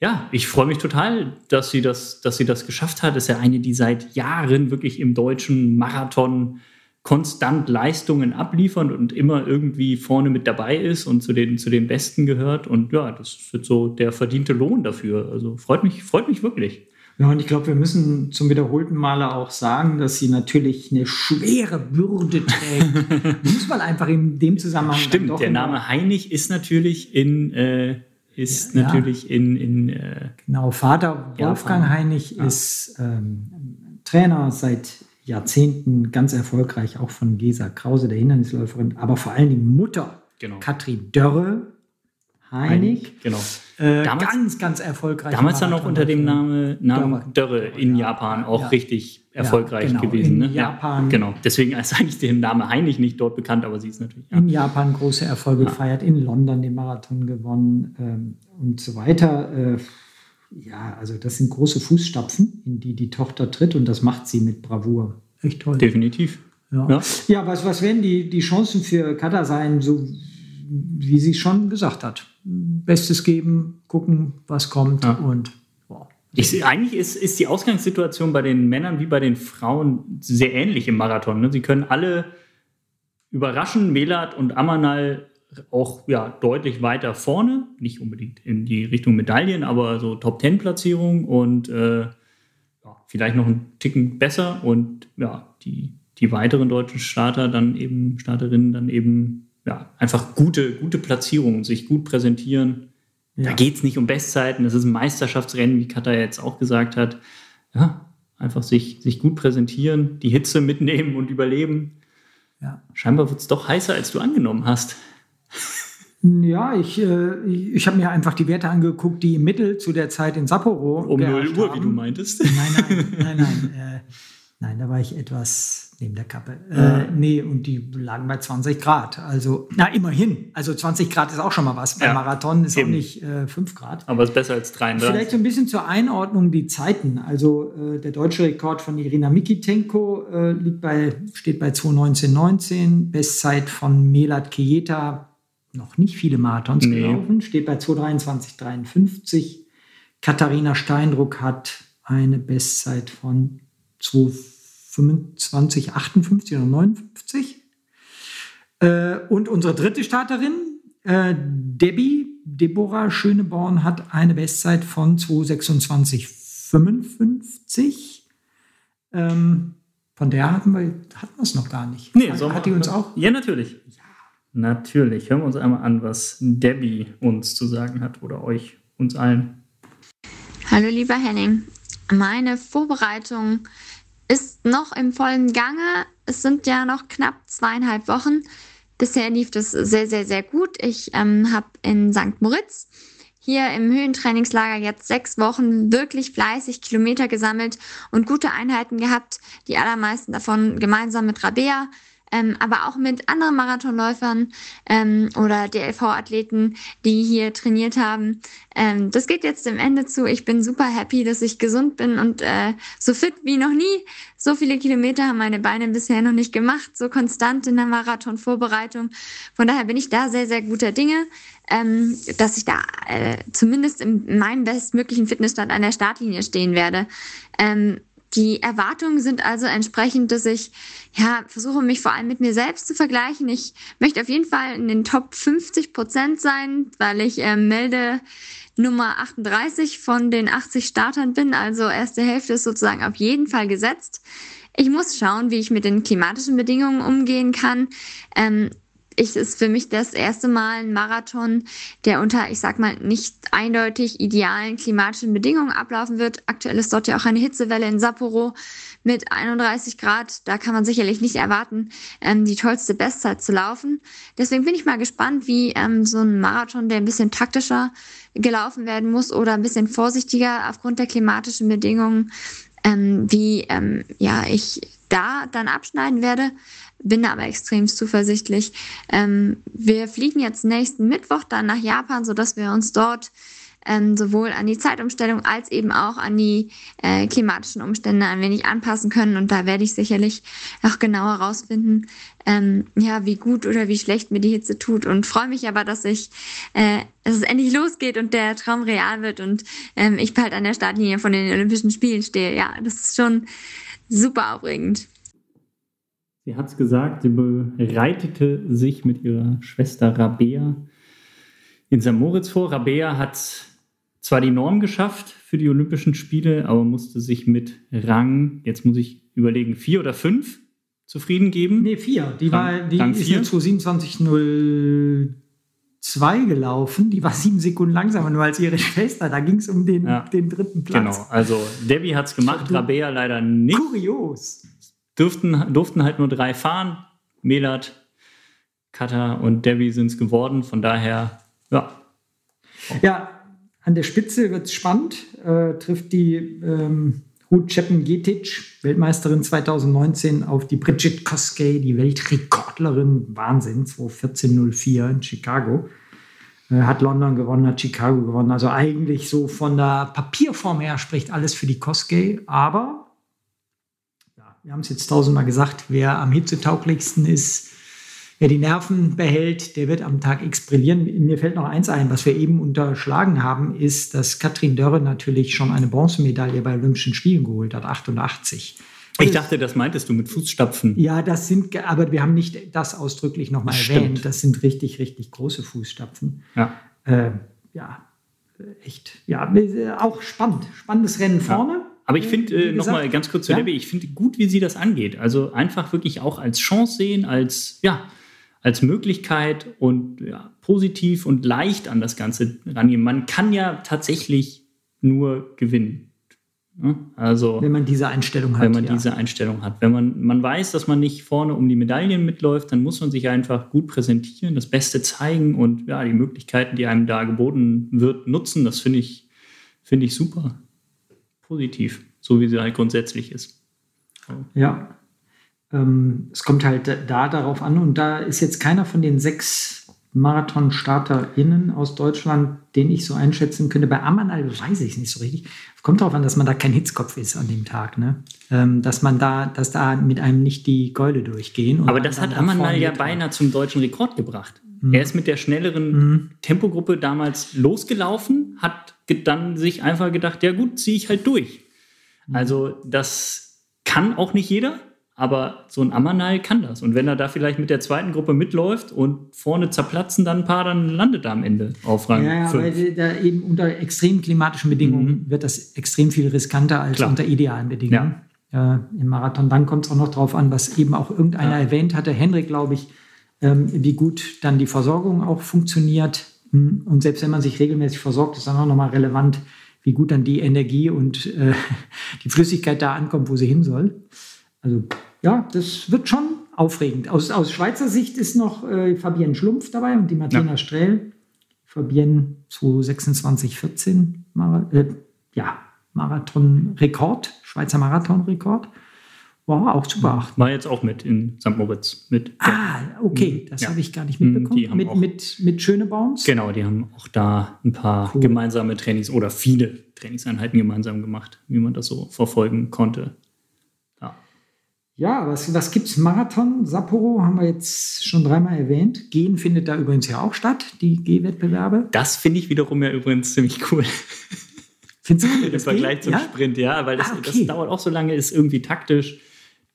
S3: ja, ich freue mich total, dass sie das, dass sie das geschafft hat. Das ist ja eine, die seit Jahren wirklich im deutschen Marathon konstant Leistungen abliefert und immer irgendwie vorne mit dabei ist und zu den, zu den Besten gehört. Und ja, das wird so der verdiente Lohn dafür. Also freut mich, freut mich wirklich.
S2: Ja, und ich glaube, wir müssen zum wiederholten Male auch sagen, dass sie natürlich eine schwere Bürde trägt. [LAUGHS] Muss man einfach in dem Zusammenhang.
S3: Stimmt, der Name Heinig ist natürlich in. Äh, ist ja, natürlich in. in äh,
S2: genau, Vater Wolfgang Japan. Heinig ja. ist ähm, Trainer seit Jahrzehnten, ganz erfolgreich, auch von Gesa Krause, der Hindernisläuferin, aber vor allen Dingen Mutter genau. Katrin Dörre, Heinig. Heinig
S3: genau.
S2: Äh, damals, ganz, ganz erfolgreich.
S3: Damals dann noch unter dem Namen, Namen Dörre, in ja, Japan auch ja. richtig erfolgreich ja, genau, gewesen. In
S2: ne? Japan.
S3: genau. Deswegen ist eigentlich der Name Heinig nicht dort bekannt, aber sie ist natürlich.
S2: In Japan große Erfolge gefeiert, in London den Marathon gewonnen ähm, und so weiter. Äh, ja, also das sind große Fußstapfen, in die die Tochter tritt und das macht sie mit Bravour.
S3: Echt toll. Definitiv.
S2: Ja, ja. ja was, was werden die, die Chancen für Kata sein, so wie sie schon gesagt hat? Bestes geben, gucken, was kommt ja. und
S3: ich, eigentlich ist, ist die Ausgangssituation bei den Männern wie bei den Frauen sehr ähnlich im Marathon. Ne? Sie können alle überraschen. Melat und Amanal auch ja, deutlich weiter vorne, nicht unbedingt in die Richtung Medaillen, aber so Top-10-Platzierung und äh, ja, vielleicht noch einen Ticken besser und ja, die, die weiteren deutschen Starter dann eben, Starterinnen dann eben ja, einfach gute, gute Platzierungen, sich gut präsentieren. Ja. Da geht es nicht um Bestzeiten, das ist ein Meisterschaftsrennen, wie Katha jetzt auch gesagt hat. Ja, einfach sich, sich gut präsentieren, die Hitze mitnehmen und überleben. Ja. Scheinbar wird es doch heißer, als du angenommen hast.
S2: Ja, ich, äh, ich habe mir einfach die Werte angeguckt, die im Mittel zu der Zeit in Sapporo.
S3: Um 0 Uhr, haben. wie du meintest.
S2: Nein, nein, nein, nein. Äh, nein, da war ich etwas, neben der Kappe. Ja. Äh, nee, und die lagen bei 20 Grad. Also, na, immerhin. Also 20 Grad ist auch schon mal was. Beim ja. Marathon ist Eben. auch nicht äh, 5 Grad.
S3: Aber ist besser als 33.
S2: Vielleicht so ein bisschen zur Einordnung die Zeiten. Also äh, der deutsche Rekord von Irina Mikitenko äh, liegt bei, steht bei 2.19.19. Bestzeit von Melat Kejeta, noch nicht viele Marathons nee. gelaufen, steht bei 2.23.53. Katharina Steindruck hat eine Bestzeit von 2 25, 58 oder 59. Äh, und unsere dritte Starterin, äh, Debbie, Deborah Schöneborn, hat eine Bestzeit von 226,55. Ähm, von der hatten wir, hatten wir es noch gar nicht.
S3: Nee, so hat die uns auch? Ja, natürlich. Ja. Natürlich. Hören wir uns einmal an, was Debbie uns zu sagen hat oder euch, uns allen.
S9: Hallo, lieber Henning. Meine Vorbereitung ist noch im vollen Gange. Es sind ja noch knapp zweieinhalb Wochen. Bisher lief das sehr, sehr, sehr gut. Ich ähm, habe in St. Moritz hier im Höhentrainingslager jetzt sechs Wochen wirklich fleißig Kilometer gesammelt und gute Einheiten gehabt. Die allermeisten davon gemeinsam mit Rabea ähm, aber auch mit anderen Marathonläufern ähm, oder DLV-Athleten, die hier trainiert haben. Ähm, das geht jetzt dem Ende zu. Ich bin super happy, dass ich gesund bin und äh, so fit wie noch nie. So viele Kilometer haben meine Beine bisher noch nicht gemacht, so konstant in der Marathonvorbereitung. Von daher bin ich da sehr, sehr guter Dinge, ähm, dass ich da äh, zumindest in meinem bestmöglichen Fitnessstand an der Startlinie stehen werde. Ähm, die Erwartungen sind also entsprechend, dass ich ja versuche, mich vor allem mit mir selbst zu vergleichen. Ich möchte auf jeden Fall in den Top 50 Prozent sein, weil ich äh, melde Nummer 38 von den 80 Startern bin. Also erste Hälfte ist sozusagen auf jeden Fall gesetzt. Ich muss schauen, wie ich mit den klimatischen Bedingungen umgehen kann. Ähm, ich ist für mich das erste Mal ein Marathon, der unter, ich sag mal, nicht eindeutig idealen klimatischen Bedingungen ablaufen wird. Aktuell ist dort ja auch eine Hitzewelle in Sapporo mit 31 Grad. Da kann man sicherlich nicht erwarten, ähm, die tollste Bestzeit zu laufen. Deswegen bin ich mal gespannt, wie ähm, so ein Marathon, der ein bisschen taktischer gelaufen werden muss oder ein bisschen vorsichtiger aufgrund der klimatischen Bedingungen, ähm, wie ähm, ja ich da dann abschneiden werde bin aber extrem zuversichtlich. Ähm, wir fliegen jetzt nächsten Mittwoch dann nach Japan, sodass wir uns dort ähm, sowohl an die Zeitumstellung als eben auch an die äh, klimatischen Umstände ein wenig anpassen können. Und da werde ich sicherlich auch genauer herausfinden, ähm, ja, wie gut oder wie schlecht mir die Hitze tut. Und freue mich aber, dass ich, äh, dass es endlich losgeht und der Traum real wird und ähm, ich bald an der Startlinie von den Olympischen Spielen stehe. Ja, das ist schon super aufregend.
S3: Sie hat es gesagt, sie bereitete sich mit ihrer Schwester Rabea in St. Moritz vor. Rabea hat zwar die Norm geschafft für die Olympischen Spiele, aber musste sich mit Rang, jetzt muss ich überlegen, vier oder fünf zufrieden geben.
S2: Nee, vier. Die, Rang, war, die Rang ist jetzt 27.02 gelaufen. Die war sieben Sekunden langsamer, nur als ihre Schwester. Da ging es um den, ja. den dritten Platz.
S3: Genau, also Debbie hat es gemacht, Rabea leider nicht.
S2: Kurios
S3: durften, durften halt nur drei fahren. Melat, Kata und Debbie sind es geworden. Von daher, ja.
S2: Ja, an der Spitze wird es spannend. Äh, trifft die ähm, Ruth Ceppen-Getic, Weltmeisterin 2019, auf die Bridget Koskey, die Weltrekordlerin. Wahnsinn, 2.14.04 in Chicago. Äh, hat London gewonnen, hat Chicago gewonnen. Also eigentlich so von der Papierform her spricht alles für die Koskey. Aber wir haben es jetzt tausendmal gesagt, wer am hitzetauglichsten ist, wer die Nerven behält, der wird am Tag X brillieren. Mir fällt noch eins ein, was wir eben unterschlagen haben, ist, dass Katrin Dörre natürlich schon eine Bronzemedaille bei Olympischen Spielen geholt hat, 88.
S3: Ich dachte, das meintest du mit Fußstapfen.
S2: Ja, das sind, aber wir haben nicht das ausdrücklich nochmal erwähnt. Das sind richtig, richtig große Fußstapfen.
S3: Ja.
S2: Äh, ja, echt. Ja, auch spannend. Spannendes Rennen vorne. Ja.
S3: Aber ich finde, äh, nochmal ganz kurz zu ja? Debbie, ich finde gut, wie sie das angeht. Also einfach wirklich auch als Chance sehen, als, ja, als Möglichkeit und ja, positiv und leicht an das Ganze rangehen. Man kann ja tatsächlich nur gewinnen. Also,
S2: wenn man diese Einstellung hat.
S3: Wenn man ja. diese Einstellung hat. Wenn man, man weiß, dass man nicht vorne um die Medaillen mitläuft, dann muss man sich einfach gut präsentieren, das Beste zeigen und ja, die Möglichkeiten, die einem da geboten wird, nutzen. Das finde ich, finde ich super positiv, so wie sie halt grundsätzlich ist.
S2: Ja. ähm, es kommt halt da darauf an und da ist jetzt keiner von den sechs Marathon-StarterInnen aus Deutschland, den ich so einschätzen könnte. Bei Amanal weiß ich es nicht so richtig. Es kommt darauf an, dass man da kein Hitzkopf ist an dem Tag, ne? Ähm, dass man da, dass da mit einem nicht die Keule durchgehen.
S3: Aber das hat Amanal ja beinahe zum deutschen Rekord gebracht. Mhm. Er ist mit der schnelleren mhm. Tempogruppe damals losgelaufen, hat dann sich einfach gedacht, ja gut, ziehe ich halt durch. Mhm. Also das kann auch nicht jeder. Aber so ein Amanal kann das. Und wenn er da vielleicht mit der zweiten Gruppe mitläuft und vorne zerplatzen dann ein paar, dann landet er am Ende auf Rang
S2: Ja, ja weil da eben unter extrem klimatischen Bedingungen mhm. wird das extrem viel riskanter als Klar. unter idealen Bedingungen. Ja. Äh, Im Marathon. Dann kommt es auch noch darauf an, was eben auch irgendeiner ja. erwähnt hatte, Henrik, glaube ich, ähm, wie gut dann die Versorgung auch funktioniert. Hm, und selbst wenn man sich regelmäßig versorgt, ist dann auch nochmal relevant, wie gut dann die Energie und äh, [LAUGHS] die Flüssigkeit da ankommt, wo sie hin soll. Also ja, das wird schon aufregend. Aus, aus Schweizer Sicht ist noch äh, Fabienne Schlumpf dabei und die Martina ja. Strehl. Fabienne 22614, Mar äh, ja, Marathon-Rekord, Schweizer Marathon-Rekord. War auch zu beachten.
S3: War jetzt auch mit in St. Moritz. Mit
S2: ah, okay, mhm. das ja. habe ich gar nicht mitbekommen. Mit, mit, mit Schönebaums?
S3: Genau, die haben auch da ein paar cool. gemeinsame Trainings oder viele Trainingseinheiten gemeinsam gemacht, wie man das so verfolgen konnte.
S2: Ja, was, was gibt es? Marathon, Sapporo haben wir jetzt schon dreimal erwähnt. Gehen findet da übrigens ja auch statt, die Gehwettbewerbe.
S3: Das finde ich wiederum ja übrigens ziemlich cool. Findest du [LAUGHS] Im Vergleich zum ja? Sprint, ja, weil das, ah, okay. das dauert auch so lange, ist irgendwie taktisch.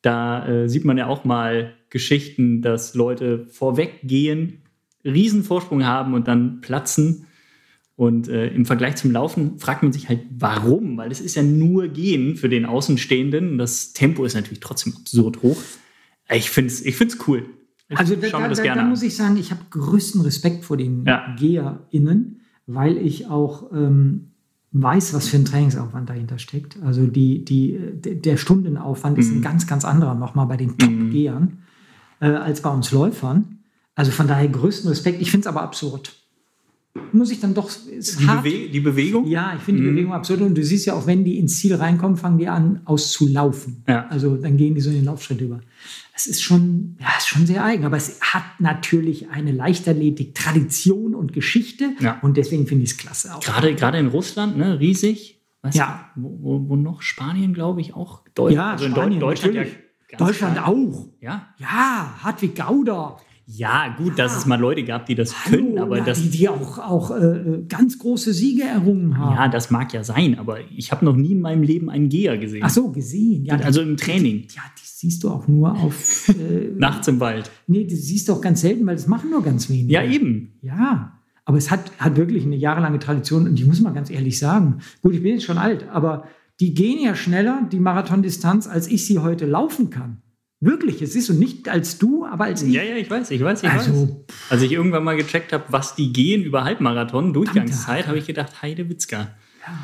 S3: Da äh, sieht man ja auch mal Geschichten, dass Leute vorweggehen, Riesenvorsprung haben und dann platzen. Und äh, im Vergleich zum Laufen fragt man sich halt, warum? Weil es ist ja nur Gehen für den Außenstehenden. Das Tempo ist natürlich trotzdem absurd hoch. Ich finde es ich find's cool. Ich
S2: also da, da, da, da muss ich sagen, ich habe größten Respekt vor den ja. GeherInnen, weil ich auch ähm, weiß, was für ein Trainingsaufwand dahinter steckt. Also die, die, der Stundenaufwand mhm. ist ein mhm. ganz, ganz anderer nochmal bei den mhm. Top-Gehern äh, als bei uns Läufern. Also von daher größten Respekt. Ich finde es aber absurd muss ich dann doch.
S3: Die, Bewe die, Bewegung?
S2: Ja, ich finde mhm. die Bewegung absurd. Und du siehst ja auch, wenn die ins Ziel reinkommen, fangen die an auszulaufen. Ja. Also dann gehen die so in den Laufschritt über. Es ist schon, ja, ist schon sehr eigen. Aber es hat natürlich eine Leichtathletik, Tradition und Geschichte. Ja. Und deswegen finde ich es klasse.
S3: Auch. Gerade, gerade in Russland, ne, riesig. Weißt ja. Du, wo, wo, noch? Spanien, glaube ich, auch.
S2: Deutschland. Ja, also
S3: Spanien,
S2: in Deutschland ja. Deutschland auch.
S3: Ja.
S2: Ja, Hartwig Gauder.
S3: Ja, gut, dass es mal Leute gab, die das Hallo, können, aber
S2: na,
S3: das.
S2: Die, die auch, auch äh, äh, ganz große Siege errungen haben.
S3: Ja, das mag ja sein, aber ich habe noch nie in meinem Leben einen Geher gesehen.
S2: Ach so, gesehen.
S3: Ja, also im Training.
S2: Ja, die siehst du auch nur auf. [LAUGHS]
S3: Äh, Nachts im Wald.
S2: Nee, die siehst du auch ganz selten, weil das machen nur ganz wenige.
S3: Ja, eben.
S2: Ja. Aber es hat, hat wirklich eine jahrelange Tradition und die muss man ganz ehrlich sagen. Gut, ich bin jetzt schon alt, aber die gehen ja schneller, die Marathondistanz, als ich sie heute laufen kann. Wirklich, es ist so nicht als du, aber als ich.
S3: Ja, ja, ich weiß, ich weiß, ich also, weiß. Als ich irgendwann mal gecheckt habe, was die gehen über Halbmarathon, Durchgangszeit, habe ich gedacht, Heide Witzka. Ja.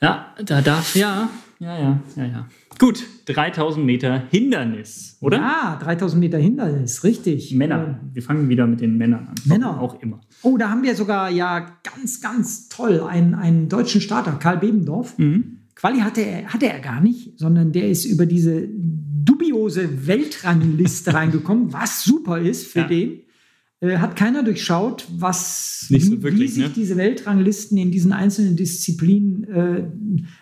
S3: ja, da darf, ja, ja, ja, ja, ja. Gut, 3000 Meter Hindernis, oder?
S2: Ja, 3000 Meter Hindernis, richtig.
S3: Männer. Wir fangen wieder mit den Männern an.
S2: Männer.
S3: Auch immer.
S2: Oh, da haben wir sogar ja ganz, ganz toll einen, einen deutschen Starter, Karl Bebendorf. Mhm. Quali hatte er, hatte er gar nicht, sondern der ist über diese dubiose Weltrangliste [LAUGHS] reingekommen, was super ist für ja. den. Äh, hat keiner durchschaut, was,
S3: so wirklich,
S2: wie sich
S3: ne?
S2: diese Weltranglisten in diesen einzelnen Disziplinen äh,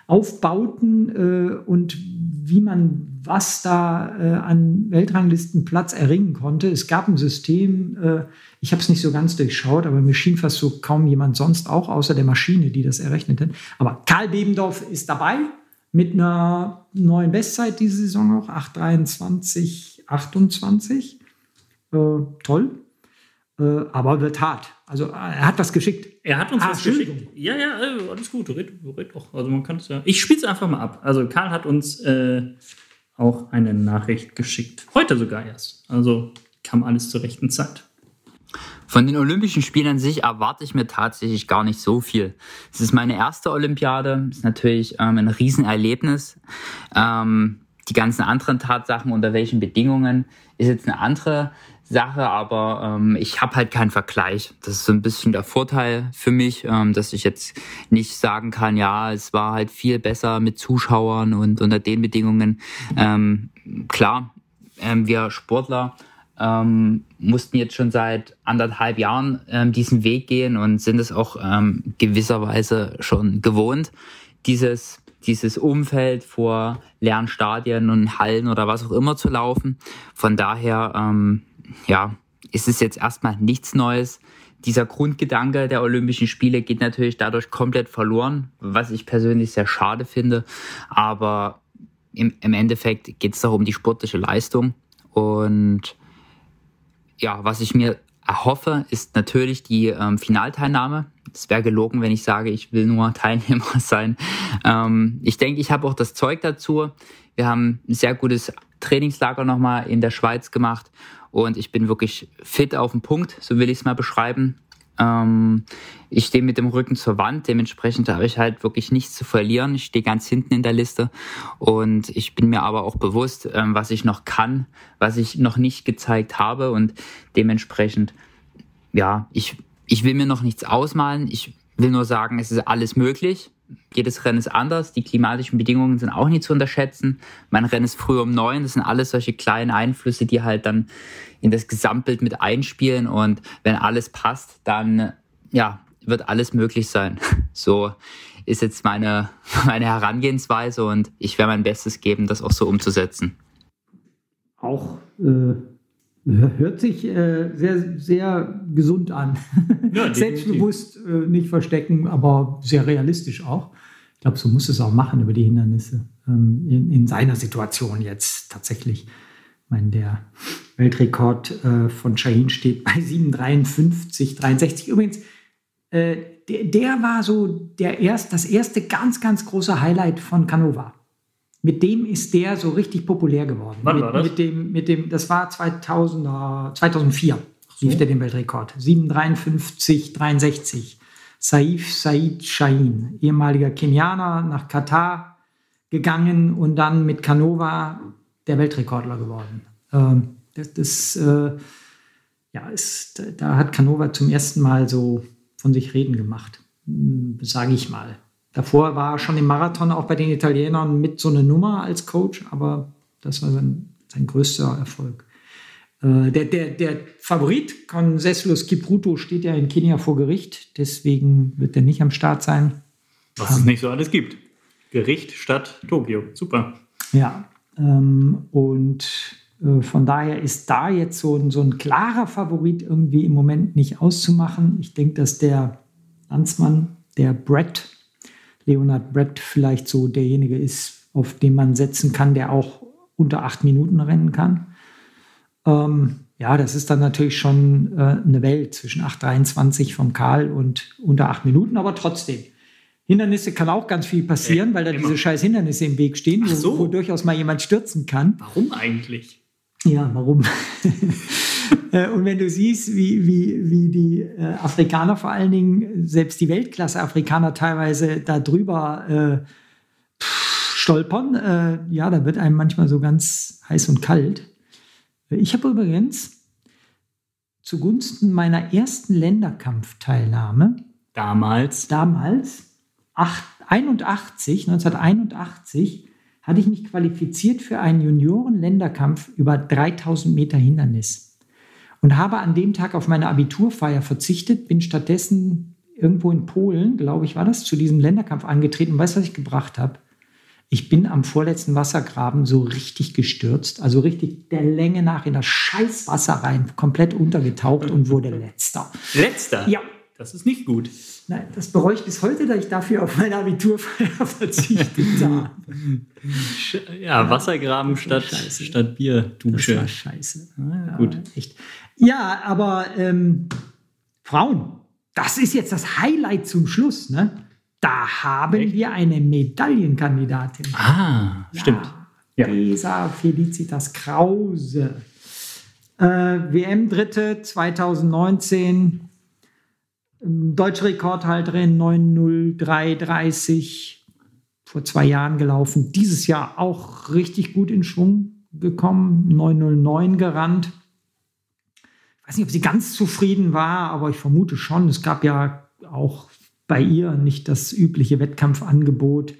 S2: aufbauten äh, und wie man was da äh, an Weltranglistenplatz erringen konnte. Es gab ein System, äh, ich habe es nicht so ganz durchschaut, aber mir schien fast so kaum jemand sonst auch, außer der Maschine, die das errechnet hat. Aber Karl Bebendorf ist dabei mit einer neuen Bestzeit diese Saison auch, 8,23, 28. Äh, toll. Äh, aber wird hart. Also er hat was geschickt.
S3: Er hat uns ah, was geschickt. Ja, ja, äh, alles gut. Red, red doch. Also man kann es ja. Ich spiele es einfach mal ab. Also Karl hat uns äh, auch eine Nachricht geschickt. Heute sogar erst. Also kam alles zur rechten Zeit.
S10: Von den Olympischen Spielen an sich erwarte ich mir tatsächlich gar nicht so viel. Es ist meine erste Olympiade, ist natürlich ähm, ein Riesenerlebnis. Ähm, die ganzen anderen Tatsachen, unter welchen Bedingungen, ist jetzt eine andere Sache, aber ähm, ich habe halt keinen Vergleich. Das ist so ein bisschen der Vorteil für mich, ähm, dass ich jetzt nicht sagen kann, ja, es war halt viel besser mit Zuschauern und unter den Bedingungen. Ähm, klar, ähm, wir Sportler ähm, mussten jetzt schon seit anderthalb Jahren ähm, diesen Weg gehen und sind es auch ähm, gewisserweise schon gewohnt, dieses, dieses Umfeld vor leeren Stadien und Hallen oder was auch immer zu laufen. Von daher, ähm, ja, ist es jetzt erstmal nichts Neues. Dieser Grundgedanke der Olympischen Spiele geht natürlich dadurch komplett verloren, was ich persönlich sehr schade finde. Aber im, im Endeffekt geht es doch um die sportliche Leistung. Und ja, was ich mir erhoffe, ist natürlich die ähm, Finalteilnahme. Es wäre gelogen, wenn ich sage, ich will nur [LAUGHS] Teilnehmer sein. Ähm, ich denke, ich habe auch das Zeug dazu. Wir haben ein sehr gutes Trainingslager nochmal in der Schweiz gemacht und ich bin wirklich fit auf den Punkt, so will ich es mal beschreiben. Ähm, ich stehe mit dem Rücken zur Wand, dementsprechend habe ich halt wirklich nichts zu verlieren. Ich stehe ganz hinten in der Liste und ich bin mir aber auch bewusst, ähm, was ich noch kann, was ich noch nicht gezeigt habe und dementsprechend, ja, ich, ich will mir noch nichts ausmalen. Ich will nur sagen, es ist alles möglich jedes Rennen ist anders. Die klimatischen Bedingungen sind auch nicht zu unterschätzen. Mein Rennen ist früh um neun. Das sind alles solche kleinen Einflüsse, die halt dann in das Gesamtbild mit einspielen. Und wenn alles passt, dann, ja, wird alles möglich sein. [LAUGHS] So ist jetzt meine, [LAUGHS] meine Herangehensweise und ich werde mein Bestes geben, das auch so umzusetzen.
S2: Auch äh, hört sich äh, sehr, sehr gesund an. Ja, [LAUGHS] Selbstbewusst äh, nicht verstecken, aber sehr realistisch auch. Ich glaube, so muss es auch machen über die Hindernisse. Ähm, in, in, seiner Situation jetzt tatsächlich. Ich meine, der Weltrekord äh, von Shahin steht bei 7,53, 63. Übrigens, äh, der, der, war so der erst, das erste ganz, ganz große Highlight von Canova. Mit dem ist der so richtig populär geworden.
S3: Wann
S2: mit,
S3: war das?
S2: Mit dem, mit dem, das war 2000, 2004 so. lief der den Weltrekord. 7,53, 63. Saif Said Shahin, ehemaliger Kenianer, nach Katar gegangen und dann mit Canova der Weltrekordler geworden. Ähm, das, das äh, ja, ist, da hat Canova zum ersten Mal so von sich reden gemacht, sage ich mal. Davor war er schon im Marathon auch bei den Italienern mit so einer Nummer als Coach, aber das war sein, sein größter Erfolg. Äh, der, der, der Favorit, Conseslus Kipruto, steht ja in Kenia vor Gericht, deswegen wird er nicht am Start sein.
S3: Was es nicht so alles gibt. Gericht statt Tokio. Super.
S2: Ja, ähm, und äh, von daher ist da jetzt so ein, so ein klarer Favorit irgendwie im Moment nicht auszumachen. Ich denke, dass der Landsmann, der Brett, Leonard Brett, vielleicht so derjenige ist, auf den man setzen kann, der auch unter acht Minuten rennen kann. Ähm, ja, das ist dann natürlich schon äh, eine Welt zwischen 8,23 vom Karl und unter acht Minuten, aber trotzdem. Hindernisse kann auch ganz viel passieren, äh, weil da immer. diese scheiß Hindernisse im Weg stehen, wo, so. wo, durchaus mal jemand stürzen kann.
S3: Warum eigentlich?
S2: Ja, warum? [LAUGHS] [LAUGHS] Äh, und wenn du siehst, wie, wie, wie die äh, Afrikaner vor allen Dingen, selbst die Weltklasse-Afrikaner teilweise da drüber äh, stolpern, äh, ja, da wird einem manchmal so ganz heiß und kalt. Ich habe übrigens zugunsten meiner ersten Länderkampfteilnahme
S3: damals,
S2: damals 8, 81, 1981, hatte ich mich qualifiziert für einen Junioren-Länderkampf über 3000 Meter Hindernis und habe an dem Tag auf meine Abiturfeier verzichtet, bin stattdessen irgendwo in Polen, glaube ich, war das, zu diesem Länderkampf angetreten. Und weißt du, was ich gebracht habe? Ich bin am vorletzten Wassergraben so richtig gestürzt, also richtig der Länge nach in das scheiß Wasser rein, komplett untergetaucht und wurde [LAUGHS] letzter.
S3: Letzter?
S2: Ja.
S3: Das ist nicht gut.
S2: Nein, das bereue ich bis heute, da ich dafür auf meine Abiturfeier [LAUGHS] verzichtet [LAUGHS] habe.
S3: Ja, Wassergraben statt, statt Bierdusche.
S2: Das war scheiße.
S3: Ja, gut.
S2: Echt. Ja, aber ähm, Frauen, das ist jetzt das Highlight zum Schluss, ne? Da haben Echt? wir eine Medaillenkandidatin.
S3: Ah, ja, stimmt.
S2: Ja. Esa Felicitas Krause. Äh, WM-Dritte 2019. Ähm, deutsche Rekordhalterin 90330 vor zwei Jahren gelaufen. Dieses Jahr auch richtig gut in Schwung gekommen. 909 gerannt. Ich weiß nicht, ob sie ganz zufrieden war, aber ich vermute schon. Es gab ja auch bei ihr nicht das übliche Wettkampfangebot.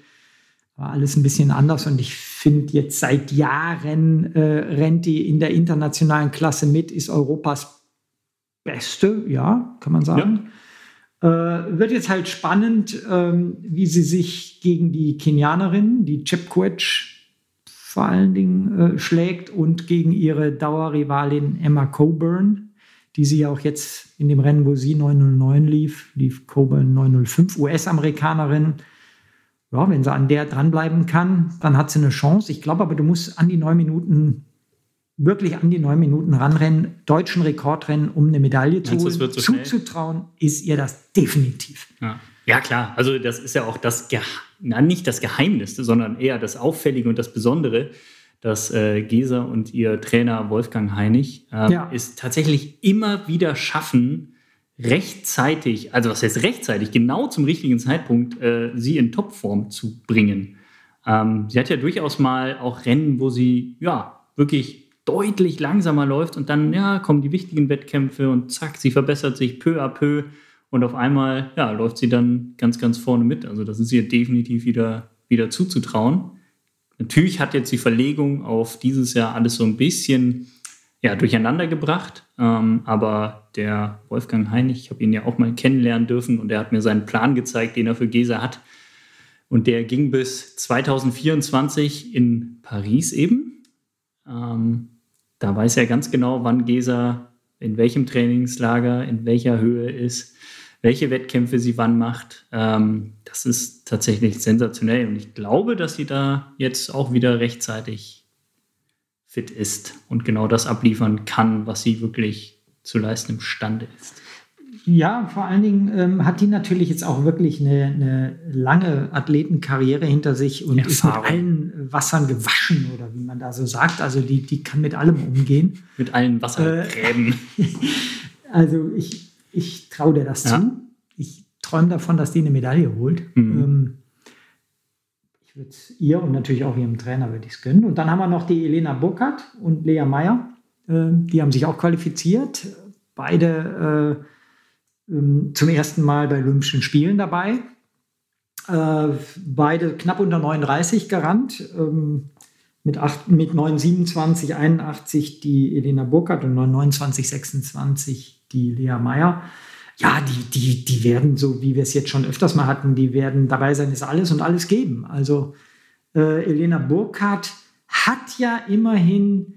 S2: war alles ein bisschen anders und ich finde jetzt seit Jahren äh, rennt die in der internationalen Klasse mit, ist Europas Beste, ja, kann man sagen. Ja. Äh, wird jetzt halt spannend, ähm, wie sie sich gegen die Kenianerin, die Chepkwech, vor allen Dingen äh, schlägt und gegen ihre Dauerrivalin Emma Coburn, die sie ja auch jetzt in dem Rennen, wo sie 909 lief, lief Coburn 905, US-Amerikanerin. Ja, wenn sie an der dranbleiben kann, dann hat sie eine Chance. Ich glaube aber, du musst an die neun Minuten, wirklich an die neun Minuten ranrennen, deutschen Rekordrennen, um eine Medaille zu holen. So Zuzutrauen ist ihr das definitiv.
S3: Ja. ja. klar. Also das ist ja auch das, Ge na, nicht das Geheimnis, sondern eher das Auffällige und das Besondere dass äh, Gesa und ihr Trainer Wolfgang Heinig äh, ja. es tatsächlich immer wieder schaffen, rechtzeitig, also was heißt rechtzeitig, genau zum richtigen Zeitpunkt äh, sie in Topform zu bringen. Ähm, sie hat ja durchaus mal auch Rennen, wo sie ja wirklich deutlich langsamer läuft und dann ja kommen die wichtigen Wettkämpfe und zack, sie verbessert sich peu à peu und auf einmal ja läuft sie dann ganz ganz vorne mit. Also das ist ihr definitiv wieder wieder zuzutrauen. Natürlich hat jetzt die Verlegung auf dieses Jahr alles so ein bisschen ja, durcheinander gebracht. Ähm, aber der Wolfgang Heinig, ich habe ihn ja auch mal kennenlernen dürfen und er hat mir seinen Plan gezeigt, den er für Gesa hat. Und der ging bis 2024 in Paris eben. Ähm, da weiß er ganz genau, wann Gesa in welchem Trainingslager, in welcher Höhe ist welche Wettkämpfe sie wann macht. Ähm, das ist tatsächlich sensationell. Und ich glaube, dass sie da jetzt auch wieder rechtzeitig fit ist und genau das abliefern kann, was sie wirklich zu leisten imstande ist.
S2: Ja, vor allen Dingen ähm, hat die natürlich jetzt auch wirklich eine, eine lange Athletenkarriere hinter sich und Erfahrung. ist mit allen Wassern gewaschen oder wie man da so sagt. Also die, die kann mit allem umgehen.
S3: Mit allen Wassergräben.
S2: Äh, [LAUGHS] also ich, ich traue dir das ja. zu. Ich träume davon, dass die eine Medaille holt. Mhm. Ähm, ich würde es ihr und natürlich auch ihrem Trainer würde ich es gönnen. Und dann haben wir noch die Elena Burkhardt und Lea Meyer. Äh, die haben sich auch qualifiziert. Beide äh, ähm, zum ersten Mal bei Olympischen Spielen dabei. Äh, beide knapp unter 39 gerannt. Ähm, mit, 8, mit 9,27, 81 die Elena Burkhardt und 9,29, 26 die Lea Meyer. Ja, die, die, die werden, so wie wir es jetzt schon öfters mal hatten, die werden dabei sein, ist alles und alles geben. Also äh, Elena Burkhardt hat ja immerhin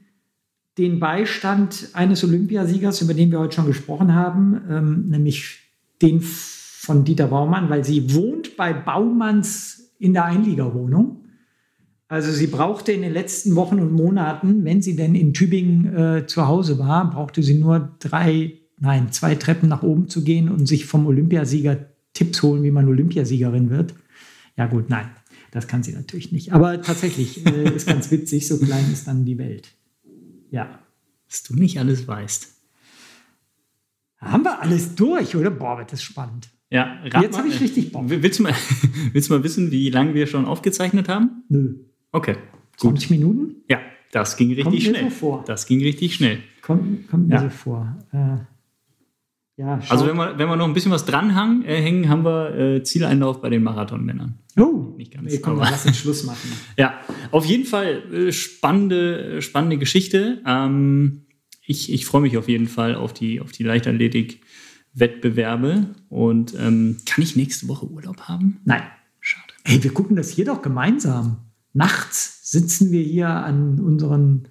S2: den Beistand eines Olympiasiegers, über den wir heute schon gesprochen haben, ähm, nämlich den von Dieter Baumann, weil sie wohnt bei Baumanns in der Einliegerwohnung. Also sie brauchte in den letzten Wochen und Monaten, wenn sie denn in Tübingen äh, zu Hause war, brauchte sie nur drei nein, zwei Treppen nach oben zu gehen und sich vom Olympiasieger Tipps holen, wie man Olympiasiegerin wird. Ja gut, nein, das kann sie natürlich nicht. Aber tatsächlich äh, ist ganz witzig, so klein ist dann die Welt. Ja.
S3: Was du nicht alles weißt.
S2: Haben wir alles durch, oder? Boah, wird das spannend.
S3: Ja,
S2: jetzt habe ich richtig
S3: Bock. Willst du, mal, [LAUGHS] willst du mal wissen, wie lange wir schon aufgezeichnet haben?
S2: Nö.
S3: Okay.
S2: Gut. 20 Minuten?
S3: Ja, das ging richtig kommt schnell. Mir so vor. Das ging richtig schnell.
S2: Kommt, kommt mir ja. so vor. Äh,
S3: ja, also wenn wir, wenn wir noch ein bisschen was dranhängen, äh, hängen, haben wir äh, Zieleinlauf bei den Marathonmännern.
S2: Oh, nicht ganz. Nee, komm, lass uns Schluss machen. [LAUGHS]
S3: ja, auf jeden Fall äh, spannende, spannende Geschichte. Ähm, ich ich freue mich auf jeden Fall auf die, auf die Leichtathletik-Wettbewerbe. Und ähm, kann ich nächste Woche Urlaub haben?
S2: Nein. Schade. Hey, wir gucken das hier doch gemeinsam. Nachts sitzen wir hier an unseren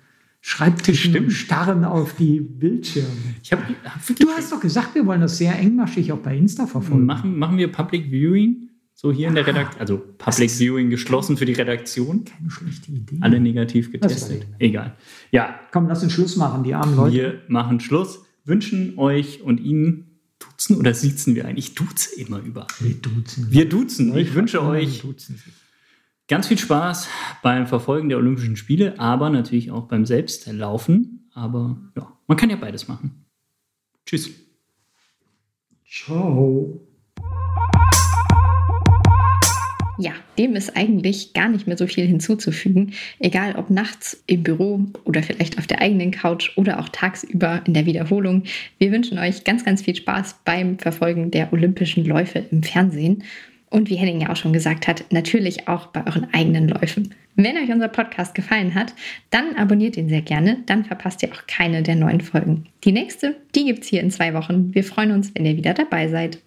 S2: Schreibtischen starren auf die Bildschirme.
S3: Ich hab,
S2: hab du hast doch gesagt, wir wollen das sehr engmaschig auch bei Insta verfolgen.
S3: Machen, machen wir Public Viewing? So hier ah, in der ah, Redaktion. Also Public Viewing geschlossen für die Redaktion.
S2: Keine schlechte Idee.
S3: Alle negativ getestet. Egal. Ja.
S2: Komm, lass uns Schluss machen, die armen Leute.
S3: Wir machen Schluss. Wünschen euch und Ihnen duzen oder siezen wir eigentlich? Ich duze immer überall.
S2: Wir duzen.
S3: Wir duzen. Ich wünsche euch. Duzen Ganz viel Spaß beim Verfolgen der Olympischen Spiele, aber natürlich auch beim Selbstlaufen. Aber ja, man kann ja beides machen. Tschüss.
S2: Ciao.
S1: Ja, dem ist eigentlich gar nicht mehr so viel hinzuzufügen. Egal ob nachts im Büro oder vielleicht auf der eigenen Couch oder auch tagsüber in der Wiederholung. Wir wünschen euch ganz, ganz viel Spaß beim Verfolgen der Olympischen Läufe im Fernsehen. Und wie Henning ja auch schon gesagt hat, natürlich auch bei euren eigenen Läufen. Wenn euch unser Podcast gefallen hat, dann abonniert ihn sehr gerne, dann verpasst ihr auch keine der neuen Folgen. Die nächste, die gibt es hier in zwei Wochen. Wir freuen uns, wenn ihr wieder dabei seid.